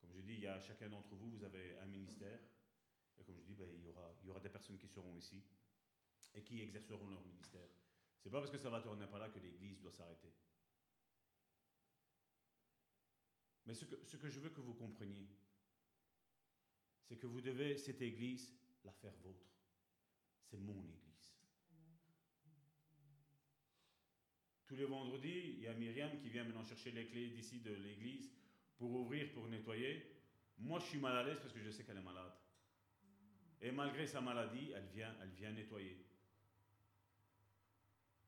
Comme je dis, il y a chacun d'entre vous, vous avez un ministère. Et comme je dis, ben, il, y aura, des personnes qui seront ici et qui exerceront leur ministère. C'est pas parce que Salvatore n'est pas là que l'église doit s'arrêter. Mais ce que je veux que vous compreniez, c'est que vous devez, cette église, la faire vôtre. C'est mon église. Tous les vendredis, il y a Myriam qui vient maintenant chercher les clés d'ici de l'église pour ouvrir, pour nettoyer, moi je suis mal à l'aise parce que je sais qu'elle est malade. Et malgré sa maladie, elle vient, elle vient nettoyer.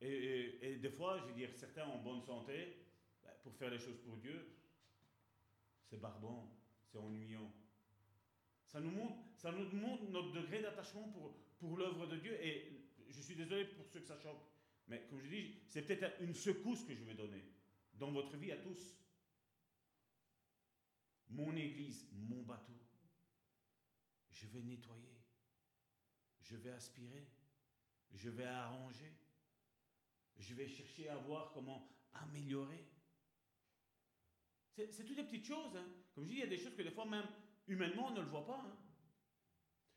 Et, des fois, je veux dire, certains en bonne santé, ben, pour faire les choses pour Dieu, c'est barbant, c'est ennuyant. Ça nous, montre, ça nous montre notre degré d'attachement pour, pour l'œuvre de Dieu. Et je suis désolé pour ceux que ça choque. Mais comme je dis, c'est peut-être une secousse que je vais donner dans votre vie à tous. Mon église, mon bateau, je vais nettoyer, je vais aspirer, je vais arranger, je vais chercher à voir comment améliorer. C'est toutes des petites choses. Hein. Comme je dis, il y a des choses que des fois même humainement on ne le voit pas. Hein.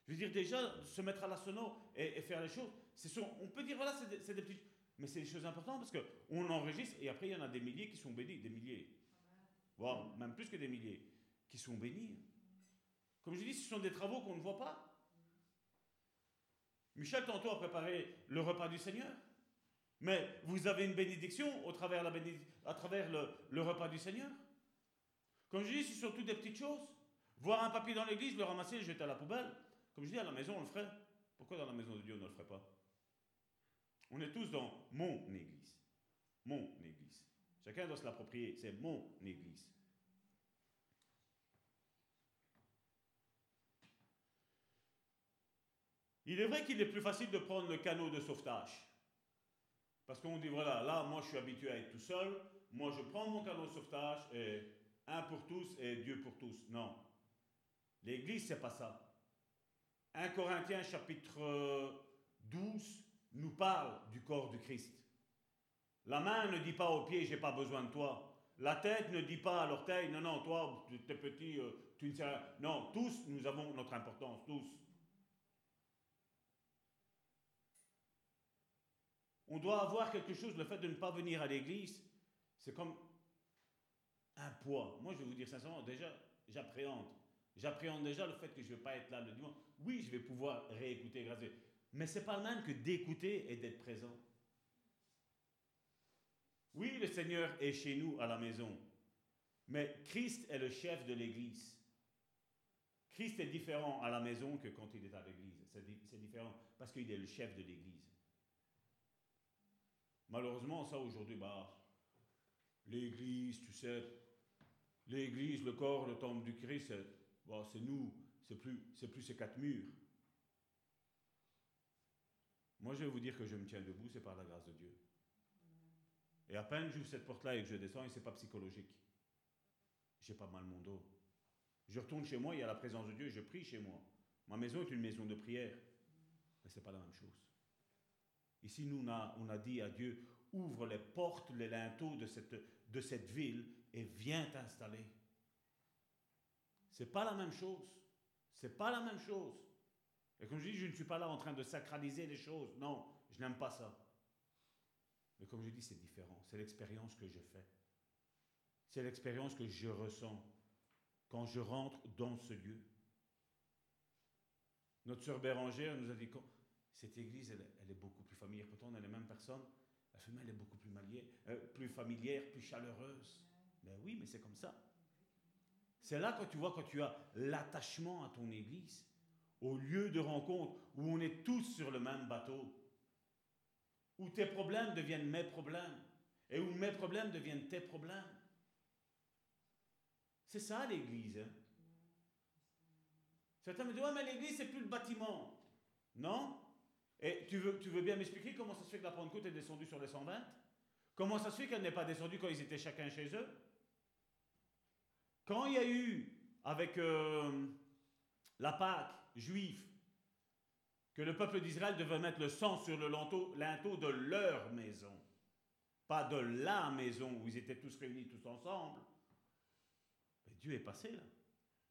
Je veux dire, déjà, se mettre à la sono et, faire les choses, on peut dire, voilà, c'est des, petites mais c'est des choses importantes parce qu'on enregistre et après il y en a des milliers qui sont bénis, des milliers, voire même plus que des milliers, qui sont bénis. Comme je dis, ce sont des travaux qu'on ne voit pas. Michel tantôt a préparé le repas du Seigneur. Mais vous avez une bénédiction au travers à travers le, le, repas du Seigneur. Comme je dis, c'est surtout des petites choses. Voir un papier dans l'église, le ramasser, le jeter à la poubelle. Comme je dis, à la maison, on le ferait. Pourquoi dans la maison de Dieu, on ne le ferait pas? On est tous dans mon église. Mon église. Chacun doit se l'approprier. C'est mon église. Il est vrai qu'il est plus facile de prendre le canot de sauvetage. Parce qu'on dit, voilà, là, moi je suis habitué à être tout seul, moi je prends mon canot de sauvetage, et un pour tous et Dieu pour tous. Non. L'Église, c'est pas ça. 1 Corinthiens chapitre 12 nous parle du corps du Christ. La main ne dit pas au pied, j'ai pas besoin de toi. La tête ne dit pas à l'orteil, non, non, toi, tu es petit, euh, tu ne sais rien. Non, tous, nous avons notre importance, tous. On doit avoir quelque chose, le fait de ne pas venir à l'église, c'est comme un poids. Moi, je vais vous dire sincèrement, déjà, j'appréhende. J'appréhende déjà le fait que je ne vais pas être là le dimanche. Oui, je vais pouvoir réécouter, grâce Mais ce n'est pas le même que d'écouter et d'être présent. Oui, le Seigneur est chez nous à la maison. Mais Christ est le chef de l'Église. Christ est différent à la maison que quand il est à l'Église. C'est différent parce qu'il est le chef de l'Église. Malheureusement, ça aujourd'hui, bah, l'Église, tu sais, l'Église, le corps, le temple du Christ, c'est nous, c'est plus, c'est plus ces quatre murs. Moi, je vais vous dire que je me tiens debout, c'est par la grâce de Dieu. Et à peine j'ouvre cette porte-là et que je descends, et c'est pas psychologique. J'ai pas mal mon dos. Je retourne chez moi, il y a la présence de Dieu, je prie chez moi. Ma maison est une maison de prière. Mais ce n'est pas la même chose. Ici, nous, on a, on a dit à Dieu, ouvre les portes, les linteaux de cette, de cette ville et viens t'installer. C'est pas la même chose. C'est pas la même chose. Et comme je dis, je ne suis pas là en train de sacraliser les choses. Non, je n'aime pas ça. Mais comme je dis, c'est différent. C'est l'expérience que je fais. C'est l'expérience que je ressens quand je rentre dans ce lieu. Notre sœur Bérangère nous a dit cette église, elle, est beaucoup plus familière. Pourtant, on a les mêmes personnes. La femelle est beaucoup plus, euh, plus familière, plus chaleureuse. Mais oui, mais c'est comme ça. C'est là quand tu vois, quand tu as l'attachement à ton église, au lieu de rencontre où on est tous sur le même bateau, où tes problèmes deviennent mes problèmes et où mes problèmes deviennent tes problèmes. C'est ça l'église. Hein? Certains me disent, ouais, mais l'église, c'est plus le bâtiment. Non et tu veux, tu veux bien m'expliquer comment ça se fait que la Pentecôte est descendue sur les 120 Comment ça se fait qu'elle n'est pas descendue quand ils étaient chacun chez eux? Quand il y a eu, avec euh, la Pâque juive, que le peuple d'Israël devait mettre le sang sur le linteau, de leur maison, pas de la maison où ils étaient tous réunis tous ensemble, Dieu est passé là.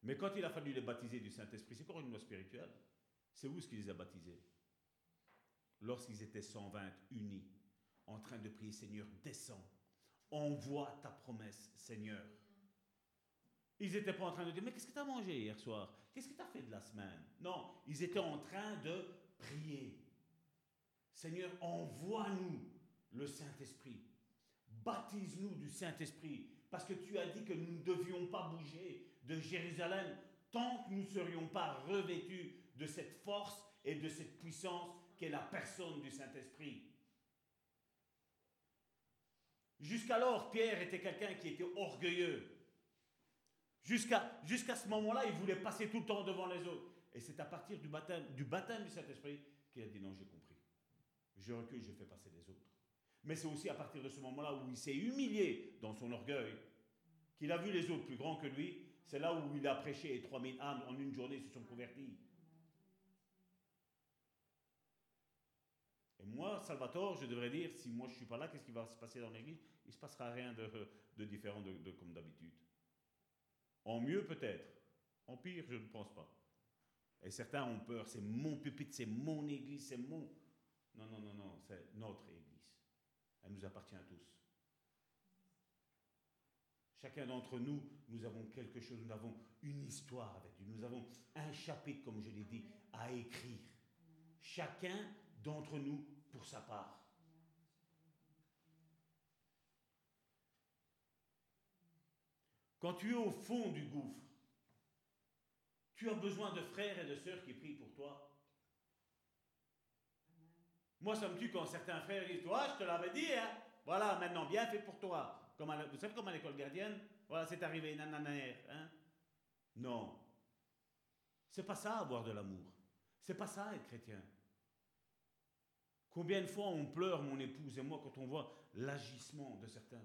Mais quand il a fallu les baptiser du Saint-Esprit, c'est encore une loi spirituelle. C'est où ce qu'il les a baptisés? Lorsqu'ils étaient 120 unis, en train de prier, Seigneur, descends, envoie ta promesse, Seigneur. Ils n'étaient pas en train de dire, mais qu'est-ce que tu as mangé hier soir? Qu'est-ce que tu as fait de la semaine? Non, ils étaient en train de prier. Seigneur, envoie-nous le Saint-Esprit. Baptise-nous du Saint-Esprit. Parce que tu as dit que nous ne devions pas bouger de Jérusalem tant que nous ne serions pas revêtus de cette force et de cette puissance qu'est la personne du Saint-Esprit. Jusqu'alors, Pierre était quelqu'un qui était orgueilleux. Jusqu'à ce moment-là, il voulait passer tout le temps devant les autres. Et c'est à partir du baptême du, baptême Saint-Esprit qu'il a dit non, j'ai compris. Je recule, je fais passer les autres. Mais c'est aussi à partir de ce moment-là où il s'est humilié dans son orgueil, qu'il a vu les autres plus grands que lui. C'est là où il a prêché et 3000 âmes en une journée se sont converties. Et moi, Salvatore, je devrais dire, si moi je ne suis pas là, qu'est-ce qui va se passer dans l'église? Il ne se passera rien de, différent de, comme d'habitude. En mieux peut-être, en pire, je ne pense pas. Et certains ont peur, c'est mon pupitre, c'est mon église, c'est mon... Non, non, non, non, c'est notre église. Elle nous appartient à tous. Chacun d'entre nous, nous avons quelque chose, nous avons une histoire avec Dieu, nous avons un chapitre, comme je l'ai dit, à écrire. Chacun d'entre nous pour sa part. Quand tu es au fond du gouffre, tu as besoin de frères et de sœurs qui prient pour toi. Moi, ça me tue quand certains frères disent Toi, je te l'avais dit, hein Voilà, maintenant, bien fait pour toi. Vous savez, comme à l'école gardienne Voilà, c'est arrivé, nananaire, hein Non. C'est pas ça, avoir de l'amour. C'est pas ça, être chrétien. Combien de fois on pleure, mon épouse et moi, quand on voit l'agissement de certains?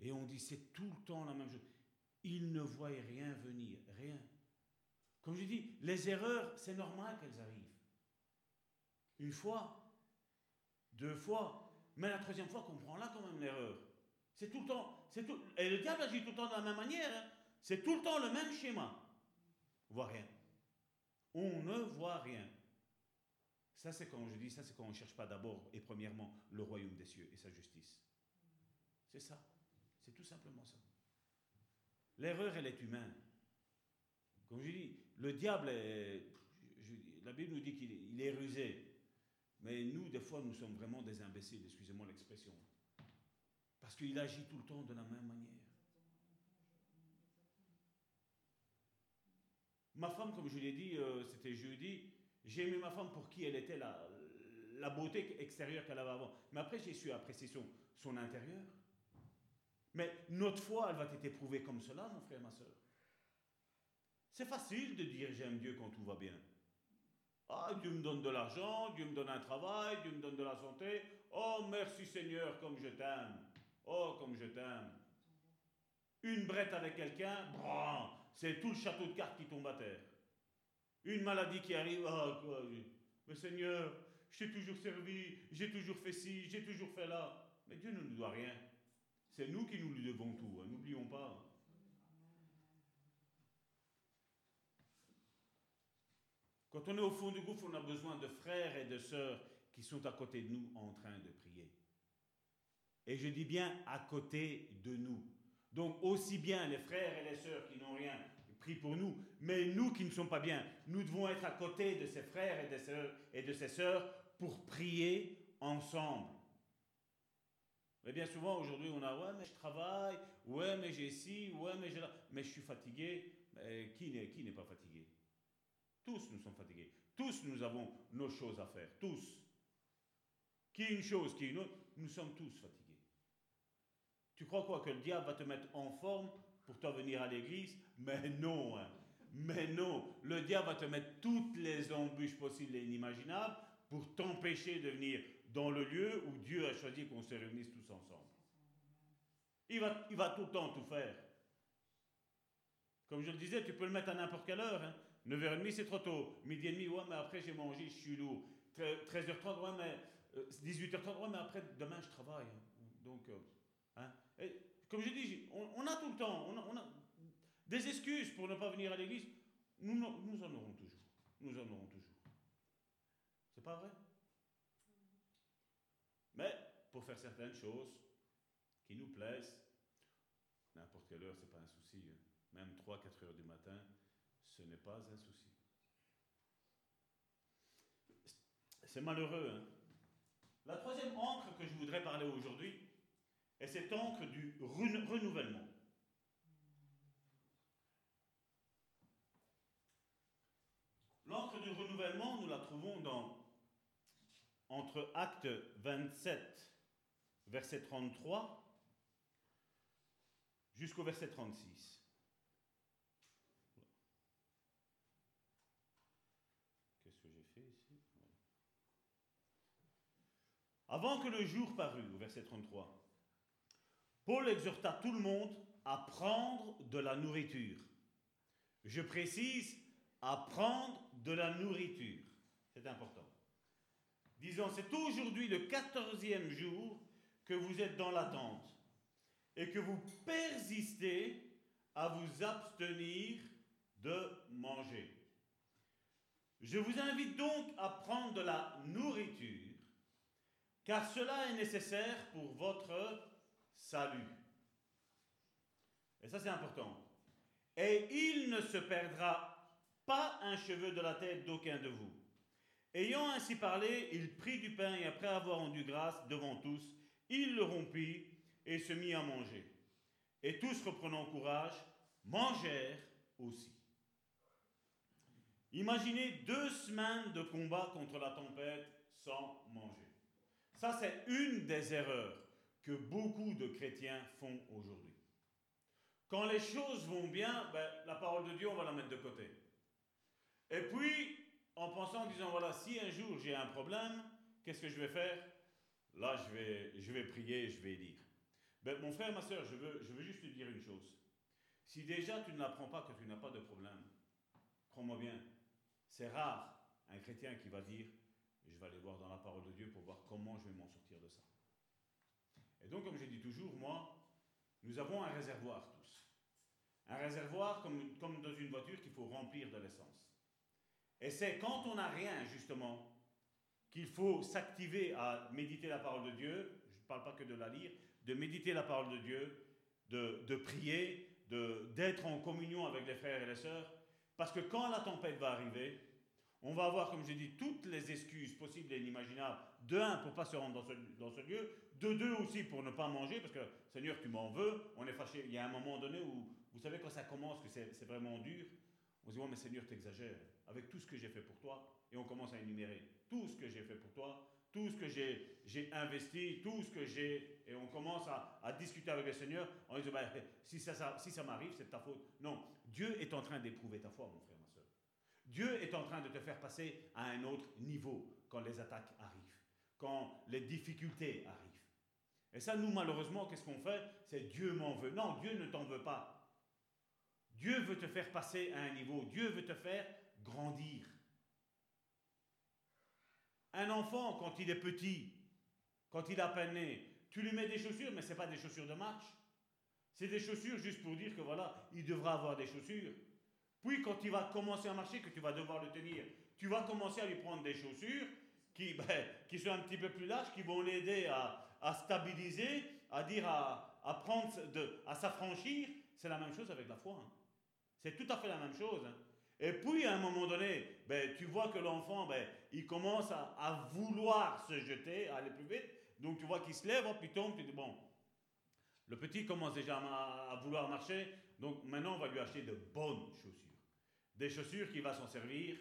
Et on dit, c'est tout le temps la même chose. Ils ne voient rien venir, rien. Comme je dis, les erreurs, c'est normal qu'elles arrivent. Une fois, deux fois, mais la troisième fois, comprend là quand même l'erreur. C'est tout le temps, c'est tout, et le diable agit tout le temps de la même manière. Hein. C'est tout le temps le même schéma. On voit rien. On ne voit rien. Ça, c'est quand je dis, ça, c'est quand on ne cherche pas d'abord et premièrement le royaume des cieux et sa justice. C'est ça. C'est tout simplement ça. L'erreur, elle est humaine. Comme je dis, le diable la Bible nous dit qu'il est rusé. Mais nous, des fois, nous sommes vraiment des imbéciles, excusez-moi l'expression. Parce qu'il agit tout le temps de la même manière. Ma femme, comme je l'ai dit, euh, c'était jeudi, j'ai aimé ma femme pour qui elle était, la, beauté extérieure qu'elle avait avant. Mais après, j'ai su apprécier son intérieur. Mais notre foi, elle va être éprouvée comme cela, mon frère, ma soeur. C'est facile de dire j'aime Dieu quand tout va bien. Ah, Dieu me donne de l'argent, Dieu me donne un travail, Dieu me donne de la santé. Oh, merci Seigneur, comme je t'aime. Oh, comme je t'aime. Une brette avec quelqu'un, c'est tout le château de cartes qui tombe à terre. Une maladie qui arrive, ah, quoi, mais Seigneur, je t'ai toujours servi, j'ai toujours fait ci, j'ai toujours fait là. Mais Dieu ne nous doit rien. C'est nous qui nous lui devons tout, hein, n'oublions pas. Quand on est au fond du gouffre, on a besoin de frères et de sœurs qui sont à côté de nous en train de prier. Et je dis bien à côté de nous. Donc aussi bien les frères et les sœurs qui n'ont rien prient pour nous, mais nous qui ne sommes pas bien, nous devons être à côté de ces frères et de ces sœurs pour prier ensemble. Mais bien souvent aujourd'hui on a ouais mais je travaille, ouais mais j'ai ci, ouais mais j'ai là, mais je suis fatigué. Mais qui n'est pas fatigué? Tous nous sommes fatigués. Tous nous avons nos choses à faire. Tous. Qui une chose, qui une autre, nous sommes tous fatigués. Tu crois quoi Que le diable va te mettre en forme pour toi venir à l'église? Mais non. Hein. Mais non. Le diable va te mettre toutes les embûches possibles et inimaginables pour t'empêcher de venir dans le lieu où Dieu a choisi qu'on se réunisse tous ensemble. Il va, il va tout le temps tout faire. Comme je le disais, tu peux le mettre à n'importe quelle heure. Hein. 9h30, c'est trop tôt. Midi et demi, ouais, mais après j'ai mangé, je suis lourd. 13h30, ouais, mais 18h30, euh, ouais, mais après demain je travaille. Donc, euh, hein. comme je dis, on, a tout le temps, on a, des excuses pour ne pas venir à l'église. Nous, nous en aurons toujours. Nous en aurons toujours. C'est pas vrai? Mais pour faire certaines choses qui nous plaisent, n'importe quelle heure, c'est pas un souci. Hein. Même 3-4 heures du matin, ce n'est pas un souci. C'est malheureux. Hein. La troisième encre que je voudrais parler aujourd'hui, est cette encre du renouvellement. L'encre du renouvellement, nous la trouvons dans, entre Actes 27, verset 33, jusqu'au verset 36. Qu'est-ce que j'ai fait ici? Avant que le jour parût, au verset 33, Paul exhorta tout le monde à prendre de la nourriture. Je précise, à prendre de la nourriture. C'est important. Disons, c'est aujourd'hui le quatorzième jour que vous êtes dans l'attente et que vous persistez à vous abstenir de manger. Je vous invite donc à prendre de la nourriture, car cela est nécessaire pour votre salut. Et ça c'est important. Et il ne se perdra pas un cheveu de la tête d'aucun de vous. Ayant ainsi parlé, il prit du pain et après avoir rendu grâce devant tous, il le rompit et se mit à manger. Et tous reprenant courage, mangèrent aussi. Imaginez deux semaines de combat contre la tempête sans manger. Ça, c'est une des erreurs que beaucoup de chrétiens font aujourd'hui. Quand les choses vont bien, ben, la parole de Dieu, on va la mettre de côté. Et puis, en pensant, en disant, voilà, si un jour j'ai un problème, qu'est-ce que je vais faire? Là, je vais, je vais prier, je vais dire. Ben, mon frère, ma soeur, je veux, je veux juste te dire une chose. Si déjà tu ne l'apprends pas que tu n'as pas de problème, crois-moi bien, c'est rare un chrétien qui va dire, je vais aller voir dans la parole de Dieu pour voir comment je vais m'en sortir de ça. Et donc, comme j'ai dit toujours, moi, nous avons un réservoir tous. Un réservoir comme dans une voiture qu'il faut remplir de l'essence. Et c'est quand on n'a rien, justement, qu'il faut s'activer à méditer la parole de Dieu. Je ne parle pas que de la lire, de méditer la parole de Dieu, de, de prier, d'être en communion avec les frères et les sœurs. Parce que quand la tempête va arriver, on va avoir, comme j'ai dit, toutes les excuses possibles et inimaginables. De un, pour ne pas se rendre dans ce, lieu. De deux aussi, pour ne pas manger, parce que Seigneur, tu m'en veux. On est fâché. Il y a un moment donné où, vous savez, quand ça commence, que c'est vraiment dur, on se dit, oh, mais Seigneur, t'exagères avec tout ce que j'ai fait pour toi. Et on commence à énumérer tout ce que j'ai fait pour toi, tout ce que j'ai investi, tout ce que j'ai. Et on commence à, discuter avec le Seigneur en disant bah, si ça, si ça m'arrive, c'est ta faute. Non, Dieu est en train d'éprouver ta foi, mon frère, ma soeur. Dieu est en train de te faire passer à un autre niveau quand les attaques arrivent, quand les difficultés arrivent. Et ça, nous, malheureusement, qu'est-ce qu'on fait? C'est Dieu m'en veut. Non, Dieu ne t'en veut pas. Dieu veut te faire passer à un niveau. Dieu veut te faire grandir. Un enfant, quand il est petit, quand il a peine né, tu lui mets des chaussures, mais ce n'est pas des chaussures de marche. C'est des chaussures juste pour dire que voilà, il devra avoir des chaussures. Puis quand il va commencer à marcher, que tu vas devoir le tenir, tu vas commencer à lui prendre des chaussures qui, ben, qui sont un petit peu plus larges, qui vont l'aider à, stabiliser, à dire à, prendre à s'affranchir. C'est la même chose avec la foi. Hein. C'est tout à fait la même chose. Hein. Et puis, à un moment donné, ben, tu vois que l'enfant, ben, il commence à, vouloir se jeter, aller plus vite. Donc, tu vois qu'il se lève, puis tombe, tu dis, bon, le petit commence déjà à, vouloir marcher. Donc, maintenant, on va lui acheter de bonnes chaussures. Des chaussures qui va s'en servir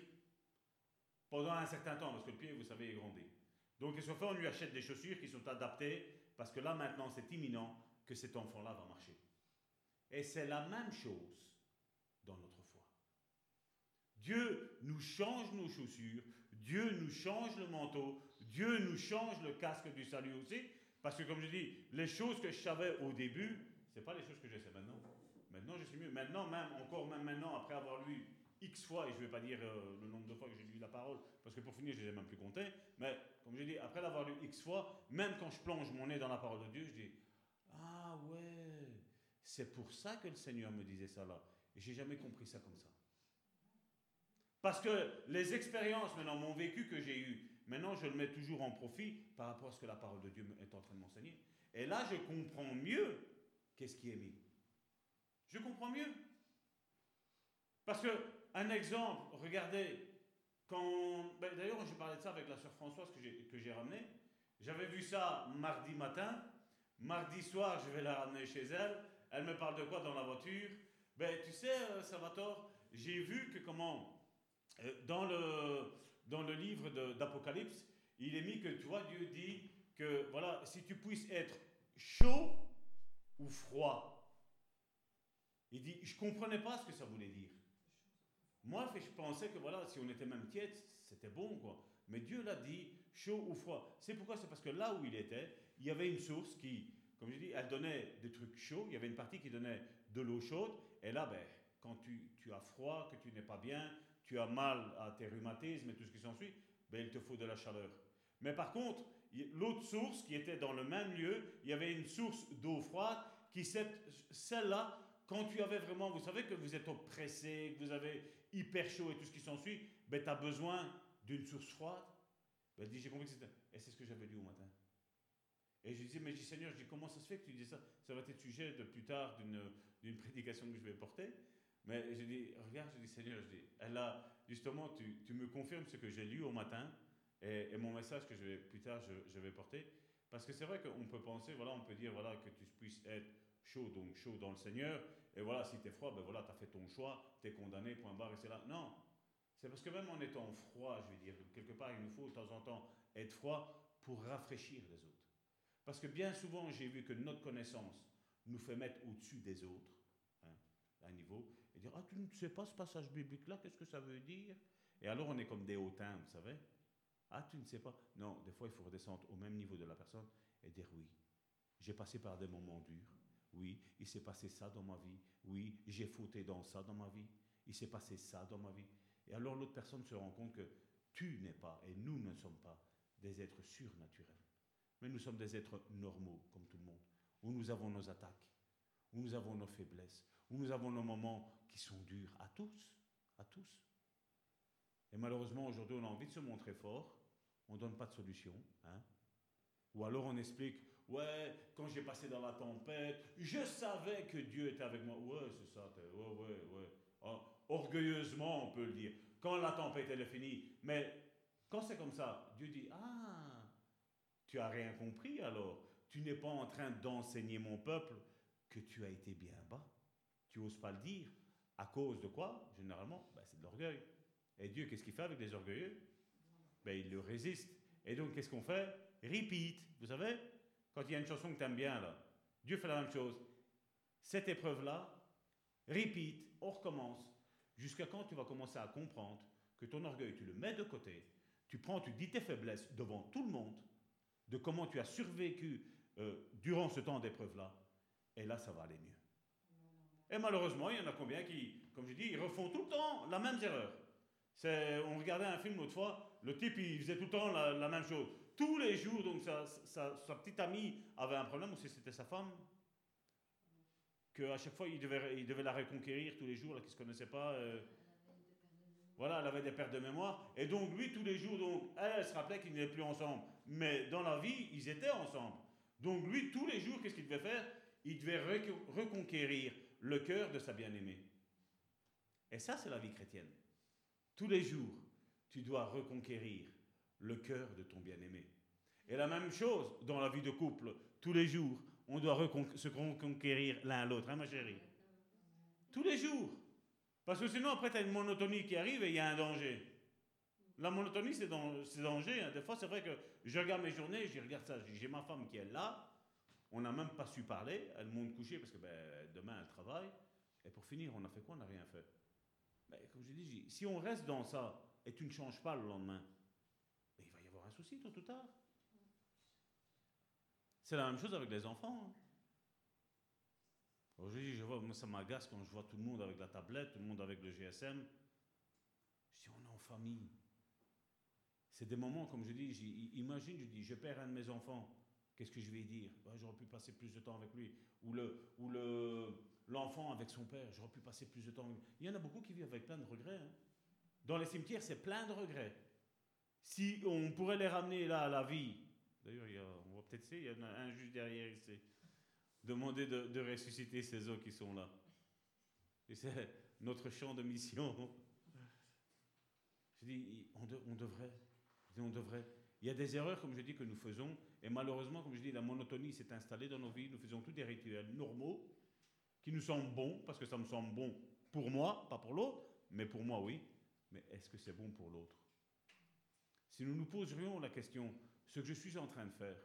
pendant un certain temps, parce que le pied, vous savez, est grandi. Donc, qu'est-ce qu'on fait? On lui achète des chaussures qui sont adaptées, parce que là, maintenant, c'est imminent que cet enfant-là va marcher. Et c'est la même chose dans notre Dieu nous change nos chaussures, Dieu nous change le manteau, Dieu nous change le casque du salut aussi. Parce que comme je dis, les choses que je savais au début, ce pas les choses que je sais maintenant. Maintenant, je sais mieux. Maintenant, même, encore même maintenant, après avoir lu X fois, et je ne vais pas dire euh, le nombre de fois que j'ai lu la parole, parce que pour finir, je ne les ai même plus comptés, mais comme je dis, après l'avoir lu X fois, même quand je plonge mon nez dans la parole de Dieu, je dis, ah ouais, c'est pour ça que le Seigneur me disait ça là. Et j'ai jamais compris ça comme ça. Parce que les expériences, maintenant, mon vécu que j'ai eu, maintenant, je le mets toujours en profit par rapport à ce que la parole de Dieu est en train de m'enseigner. Et là, je comprends mieux qu'est-ce qui est mis. Je comprends mieux. Parce que, un exemple, regardez, quand. Ben, d'ailleurs, je parlais de ça avec la sœur Françoise que j'ai ramenée. J'avais vu ça mardi matin. Mardi soir, je vais la ramener chez elle. Elle me parle de quoi dans la voiture? Ben, tu sais, euh, Salvatore, j'ai vu que comment, dans, le, dans le livre d'Apocalypse, il est mis que, tu vois, Dieu dit que, voilà, si tu puisses être chaud ou froid. Il dit, je comprenais pas ce que ça voulait dire. Moi, je pensais que, voilà, si on était même tiède, c'était bon, quoi. Mais Dieu l'a dit, chaud ou froid. C'est pourquoi C'est parce que là où il était, il y avait une source qui, comme je dis, elle donnait des trucs chauds. Il y avait une partie qui donnait de l'eau chaude. Et là, ben, quand tu, tu as froid, que tu n'es pas bien, tu as mal à tes rhumatismes et tout ce qui s'ensuit, ben, il te faut de la chaleur. Mais par contre, l'autre source qui était dans le même lieu, il y avait une source d'eau froide qui, celle-là, quand tu avais vraiment, vous savez que vous êtes oppressé, que vous avez hyper chaud et tout ce qui s'ensuit, ben, tu as besoin d'une source froide. Ben, j'ai compris que c'était. Et c'est ce que j'avais dit au matin. Et je disais, mais je dis, Seigneur, je dis, comment ça se fait que tu dis ça? Ça va être sujet de plus tard d'une prédication que je vais porter. Mais je dis, regarde, je dis, Seigneur, je dis, elle a, justement, tu, tu me confirmes ce que j'ai lu au matin et, mon message que je vais, plus tard je, je vais porter. Parce que c'est vrai qu'on peut penser, voilà, on peut dire, voilà, que tu puisses être chaud, donc chaud dans le Seigneur. Et voilà, si tu es froid, ben voilà, tu as fait ton choix, tu es condamné, point barre, et c'est là. Non, c'est parce que même en étant froid, je veux dire, quelque part, il nous faut de temps en temps être froid pour rafraîchir les autres. Parce que bien souvent, j'ai vu que notre connaissance nous fait mettre au-dessus des autres, hein, à un niveau, et dire Ah, tu ne sais pas ce passage biblique-là, qu'est-ce que ça veut dire? Et alors, on est comme des hautains, vous savez Ah, tu ne sais pas Non, des fois, il faut redescendre au même niveau de la personne et dire Oui, j'ai passé par des moments durs. Oui, il s'est passé ça dans ma vie. Oui, j'ai fauté dans ça dans ma vie. Il s'est passé ça dans ma vie. Et alors l'autre personne se rend compte que tu n'es pas, et nous ne sommes pas, des êtres surnaturels. Mais nous sommes des êtres normaux, comme tout le monde, où nous avons nos attaques, où nous avons nos faiblesses, où nous avons nos moments qui sont durs à tous, à tous. Et malheureusement, aujourd'hui, on a envie de se montrer fort, on ne donne pas de solution. Hein. Ou alors on explique, ouais, quand j'ai passé dans la tempête, je savais que Dieu était avec moi. Ouais, c'est ça, ouais, ouais, ouais. Oh, orgueilleusement, on peut le dire. Quand la tempête, elle est finie. Mais quand c'est comme ça, Dieu dit, ah, tu as rien compris alors. Tu n'es pas en train d'enseigner mon peuple que tu as été bien bas. Tu n'oses pas le dire. À cause de quoi? Généralement, ben, c'est de l'orgueil. Et Dieu, qu'est-ce qu'il fait avec les orgueilleux? Ben, Il le résiste. Et donc, qu'est-ce qu'on fait? Repeat. Vous savez Quand il y a une chanson que tu aimes bien, là, Dieu fait la même chose. Cette épreuve-là, repeat, on recommence. Jusqu'à quand tu vas commencer à comprendre que ton orgueil, tu le mets de côté, tu prends, tu dis tes faiblesses devant tout le monde, de comment tu as survécu euh, durant ce temps d'épreuve-là, et là, ça va aller mieux. Et malheureusement, il y en a combien qui, comme je dis, ils refont tout le temps la même erreur. On regardait un film l'autre fois, le type, il faisait tout le temps la, même chose. Tous les jours, donc sa, petite amie avait un problème, ou si c'était sa femme, qu'à chaque fois, il devait, il devait la reconquérir tous les jours, là, qui ne se connaissait pas. Euh. voilà, elle avait des pertes de mémoire. Et donc, lui, tous les jours, donc, elle, se rappelait qu'ils n'étaient plus ensemble. Mais dans la vie, ils étaient ensemble. Donc, lui, tous les jours, qu'est-ce qu'il devait faire? Il devait reconquérir le cœur de sa bien-aimée. Et ça, c'est la vie chrétienne. Tous les jours, tu dois reconquérir le cœur de ton bien-aimé. Et la même chose dans la vie de couple. Tous les jours, on doit se reconquérir l'un l'autre, hein, ma chérie? Tous les jours. Parce que sinon, après, tu as une monotonie qui arrive et il y a un danger. La monotonie, c'est danger. Hein. Des fois, c'est vrai que je regarde mes journées, je regarde ça, j'ai ma femme qui est là, on n'a même pas su parler, elle monte coucher parce que ben, demain, elle travaille. Et pour finir, on a fait quoi? On n'a rien fait. Mais comme je dis, si on reste dans ça et tu ne changes pas le lendemain, ben, il va y avoir un souci tôt ou tard. C'est la même chose avec les enfants. Hein. Aujourd'hui, je vois, moi, ça m'agace quand je vois tout le monde avec la tablette, tout le monde avec le GSM. Je dis, on est en famille. C'est des moments, comme je dis, imagine, je dis, je perds un de mes enfants. Qu'est-ce que je vais dire? Bah, J'aurais pu passer plus de temps avec lui. Ou le, ou le, l'enfant avec son père, j'aurais pu passer plus de temps avec lui. Il y en a beaucoup qui vivent avec plein de regrets. Hein. Dans les cimetières, c'est plein de regrets. Si on pourrait les ramener là à la vie, d'ailleurs, on va peut-être essayer, il y en a un juste derrière ici, demander de, de ressusciter ces eaux qui sont là. Et c'est notre champ de mission. Je dis, on, on devrait, on devrait. Il y a des erreurs, comme je dis, que nous faisons, et malheureusement, comme je dis, la monotonie s'est installée dans nos vies. Nous faisons tous des rituels normaux, qui nous semblent bons, parce que ça me semble bon pour moi, pas pour l'autre, mais pour moi, oui. Mais est-ce que c'est bon pour l'autre? Si nous nous poserions la question, ce que je suis en train de faire,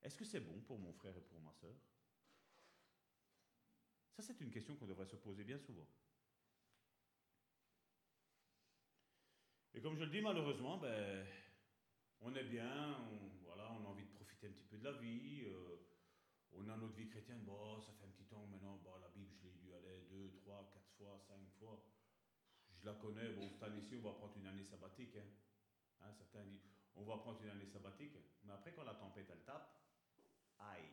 est-ce que c'est bon pour mon frère et pour ma soeur Ça, c'est une question qu'on devrait se poser bien souvent. Et comme je le dis, malheureusement, ben, on est bien, on, voilà, on a envie de profiter un petit peu de la vie. Euh, on a notre vie chrétienne, bon, ça fait un petit temps maintenant, bon, la Bible, je l'ai lu, aller deux, trois, quatre fois, cinq fois. Je la connais, bon, cette année-ci, on va prendre une année sabbatique. Hein. Hein, certains disent, on va prendre une année sabbatique, mais après, quand la tempête, elle tape, aïe.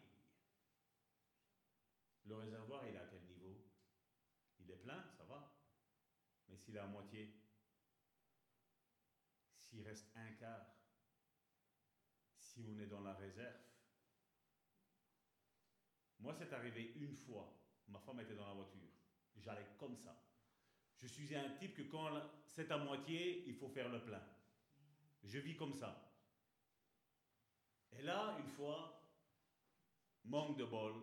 Le réservoir, il est à quel niveau? Il est plein, ça va. Mais s'il est à moitié, s'il reste un quart, si on est dans la réserve, moi, c'est arrivé une fois. Ma femme était dans la voiture. J'allais comme ça. Je suis un type que quand c'est à moitié, il faut faire le plein. Je vis comme ça. Et là, une fois, manque de bol,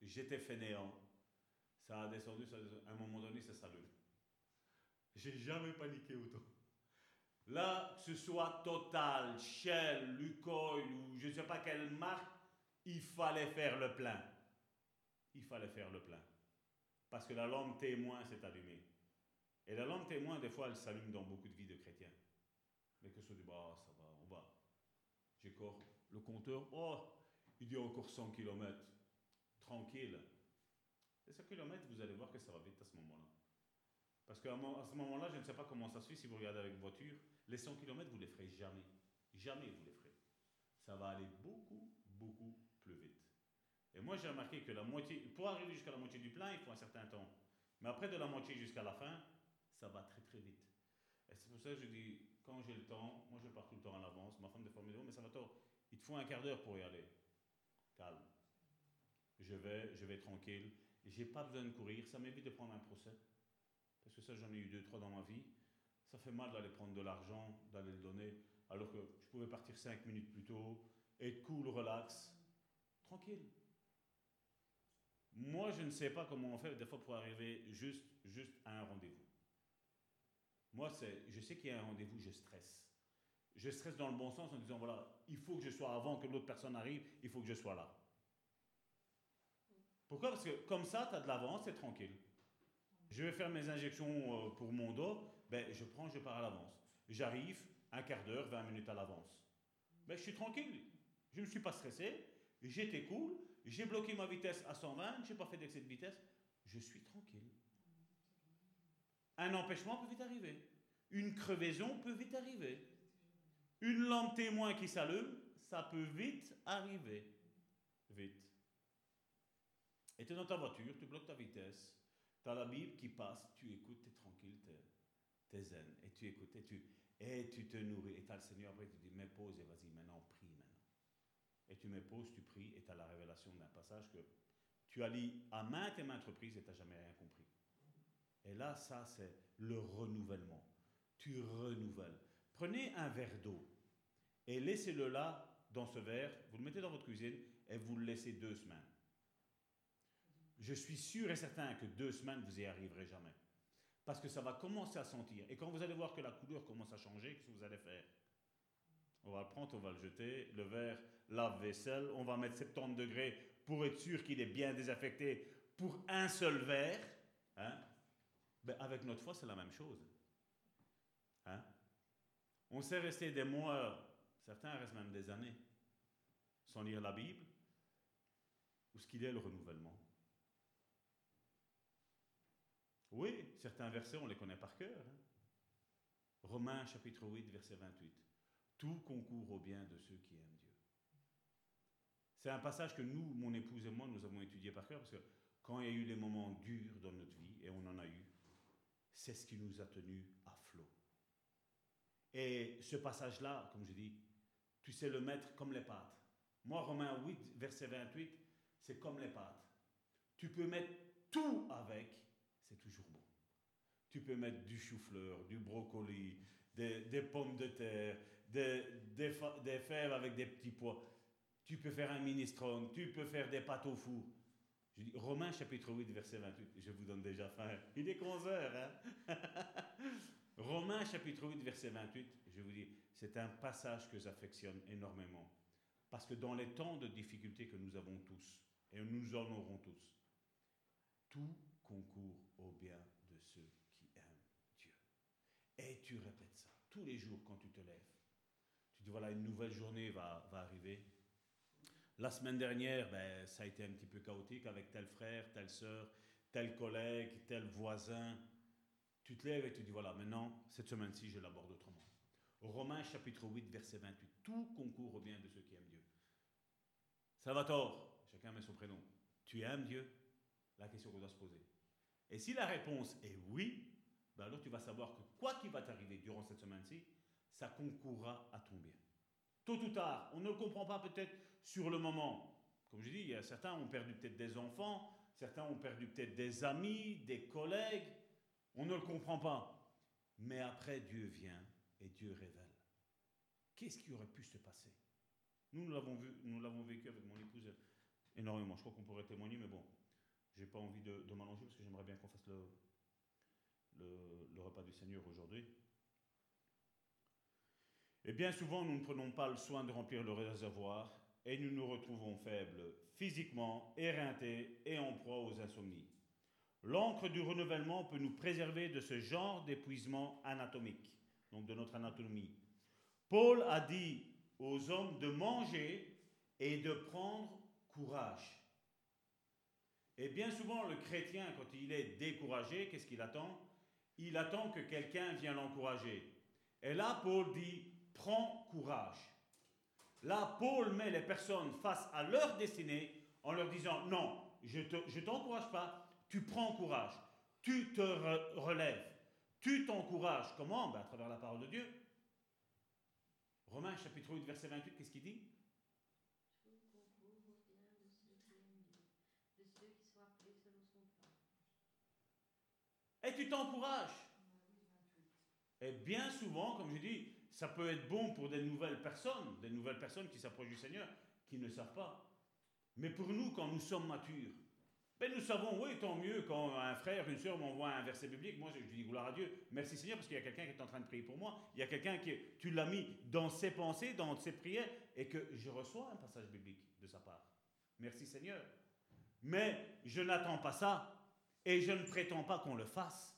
j'étais fainéant. Ça a descendu, à un moment donné, ça s'allume. J'ai jamais paniqué autant. Là, que ce soit Total, Shell, Lukoil ou je ne sais pas quelle marque, il fallait faire le plein. Il fallait faire le plein. Parce que la lampe témoin s'est allumée. Et la lampe témoin, des fois, elle s'allume dans beaucoup de vies de chrétiens. Mais que ce dit, bah, ça va, on va. J'ai encore le compteur, oh, il dit encore 100 km. Tranquille. Et 100 km, vous allez voir que ça va vite à ce moment-là. Parce qu'à ce moment-là, je ne sais pas comment ça se fait si vous regardez avec voiture. Les 100 km, vous les ferez jamais. Jamais vous les ferez. Ça va aller beaucoup, beaucoup plus vite. Et moi, j'ai remarqué que la moitié, pour arriver jusqu'à la moitié du plein, il faut un certain temps. Mais après, de la moitié jusqu'à la fin, ça va très très vite. Et c'est pour ça que je dis, quand j'ai le temps, moi je pars tout le temps à l'avance. Ma femme de forme mais ça va tort. Il te faut un quart d'heure pour y aller. Calme. Je vais, je vais tranquille. J'ai pas besoin de courir. Ça m'évite de prendre un procès. Parce que ça, j'en ai eu deux, trois dans ma vie. Ça fait mal d'aller prendre de l'argent, d'aller le donner, alors que je pouvais partir cinq minutes plus tôt, être cool, relax, tranquille. Moi, je ne sais pas comment on fait des fois pour arriver juste, juste à un rendez-vous. Moi, je sais qu'il y a un rendez-vous, je stresse. Je stresse dans le bon sens en disant, voilà, il faut que je sois avant que l'autre personne arrive, il faut que je sois là. Pourquoi? Parce que comme ça, tu as de l'avance, c'est tranquille. Je vais faire mes injections euh, pour mon dos, ben, je prends, je pars à l'avance. J'arrive un quart d'heure, 20 minutes à l'avance. Ben, je suis tranquille, je ne suis pas stressé, j'étais cool, j'ai bloqué ma vitesse à 120, je n'ai pas fait d'excès de vitesse, je suis tranquille. Un empêchement peut vite arriver. Une crevaison peut vite arriver. Une lampe témoin qui s'allume, ça peut vite arriver. Vite. Et tu es dans ta voiture, tu bloques ta vitesse, tu as la Bible qui passe, tu écoutes, tu es tranquille, tu es, zen, et tu écoutes, et tu, et tu te nourris. Et tu as le Seigneur après, tu dis, mais pause et vas-y, maintenant, prie maintenant. Et tu mets pause, tu pries, et tu as la révélation d'un passage que tu as lu à maintes et maintes reprises et tu n'as jamais rien compris. Et là, ça, c'est le renouvellement. Tu renouvelles. Prenez un verre d'eau et laissez-le là, dans ce verre, vous le mettez dans votre cuisine et vous le laissez deux semaines. Je suis sûr et certain que deux semaines, vous n'y arriverez jamais. Parce que ça va commencer à sentir. Et quand vous allez voir que la couleur commence à changer, qu'est-ce que vous allez faire? On va le prendre, on va le jeter. Le verre lave-vaisselle, on va mettre 70 degrés pour être sûr qu'il est bien désaffecté pour un seul verre. Hein? Ben, avec notre foi, c'est la même chose. Hein? On sait rester des mois, certains restent même des années, sans lire la Bible. Où ce qu'il est le renouvellement Oui, certains versets, on les connaît par cœur. Hein. Romains chapitre 8, verset 28. Tout concourt au bien de ceux qui aiment Dieu. C'est un passage que nous, mon épouse et moi, nous avons étudié par cœur parce que quand il y a eu les moments durs dans notre vie, et on en a eu, c'est ce qui nous a tenus à flot. Et ce passage-là, comme je dis, tu sais le mettre comme les pâtes. Moi, Romains 8, verset 28, c'est comme les pâtes. Tu peux mettre tout avec, c'est toujours. Tu peux mettre du chou-fleur, du brocoli, des, pommes de terre, des, fèves avec des petits pois. Tu peux faire un minestrone, tu peux faire des pâtes au four. Je dis, Romains chapitre 8, verset 28. Je vous donne déjà faim. Il est 11 heures. Hein? Romains chapitre 8, verset 28. Je vous dis, c'est un passage que j'affectionne énormément. Parce que dans les temps de difficulté que nous avons tous, et nous en aurons tous, tout concourt au bien de ceux qui aiment Dieu. Et tu répètes ça tous les jours quand tu te lèves. Tu dis, voilà, une nouvelle journée va, va arriver. La semaine dernière, ben, ça a été un petit peu chaotique avec tel frère, telle sœur, tel collègue, tel voisin. Tu te lèves et tu dis, voilà, maintenant, cette semaine-ci, je l'aborde autrement. Romains chapitre 8, verset 28. Tout concourt au bien de ceux qui aiment Dieu. Salvatore, chacun met son prénom. Tu aimes Dieu? La question qu'on doit se poser. Et si la réponse est oui, ben alors tu vas savoir que quoi qu'il va t'arriver durant cette semaine-ci, ça concourra à ton bien. Tôt ou tard, on ne le comprend pas peut-être sur le moment. Comme je dis, certains ont perdu peut-être des enfants, certains ont perdu peut-être des amis, des collègues. On ne le comprend pas. Mais après, Dieu vient et Dieu révèle. Qu'est-ce qui aurait pu se passer? Nous, nous l'avons vu, nous l'avons vécu avec mon épouse énormément. Je crois qu'on pourrait témoigner, mais bon, j'ai pas envie de, de m'allonger parce que j'aimerais bien qu'on fasse le, le, repas du Seigneur aujourd'hui. Et bien souvent, nous ne prenons pas le soin de remplir le réservoir et nous nous retrouvons faibles physiquement, éreintés et en proie aux insomnies. L'encre du renouvellement peut nous préserver de ce genre d'épuisement anatomique, donc de notre anatomie. Paul a dit aux hommes de manger et de prendre courage. Et bien souvent, le chrétien, quand il est découragé, qu'est-ce qu'il attend? Il attend que quelqu'un vienne l'encourager. Et là, Paul dit, prends courage. Là, Paul met les personnes face à leur destinée en leur disant, non, je ne t'encourage pas, tu prends courage, tu te re relèves, tu t'encourages. Comment? Ben, À travers la parole de Dieu. Romains chapitre 8, verset 28, qu'est-ce qu'il dit? Et tu t'encourages. Et bien souvent, comme je dis, ça peut être bon pour des nouvelles personnes, des nouvelles personnes qui s'approchent du Seigneur, qui ne savent pas. Mais pour nous, quand nous sommes matures, ben nous savons, oui, tant mieux quand un frère, une soeur m'envoie un verset biblique. Moi, je dis gloire à Dieu. Merci Seigneur, parce qu'il y a quelqu'un qui est en train de prier pour moi. Il y a quelqu'un qui, tu l'as mis dans ses pensées, dans ses prières, et que je reçois un passage biblique de sa part. Merci Seigneur. Mais je n'attends pas ça, et je ne prétends pas qu'on le fasse.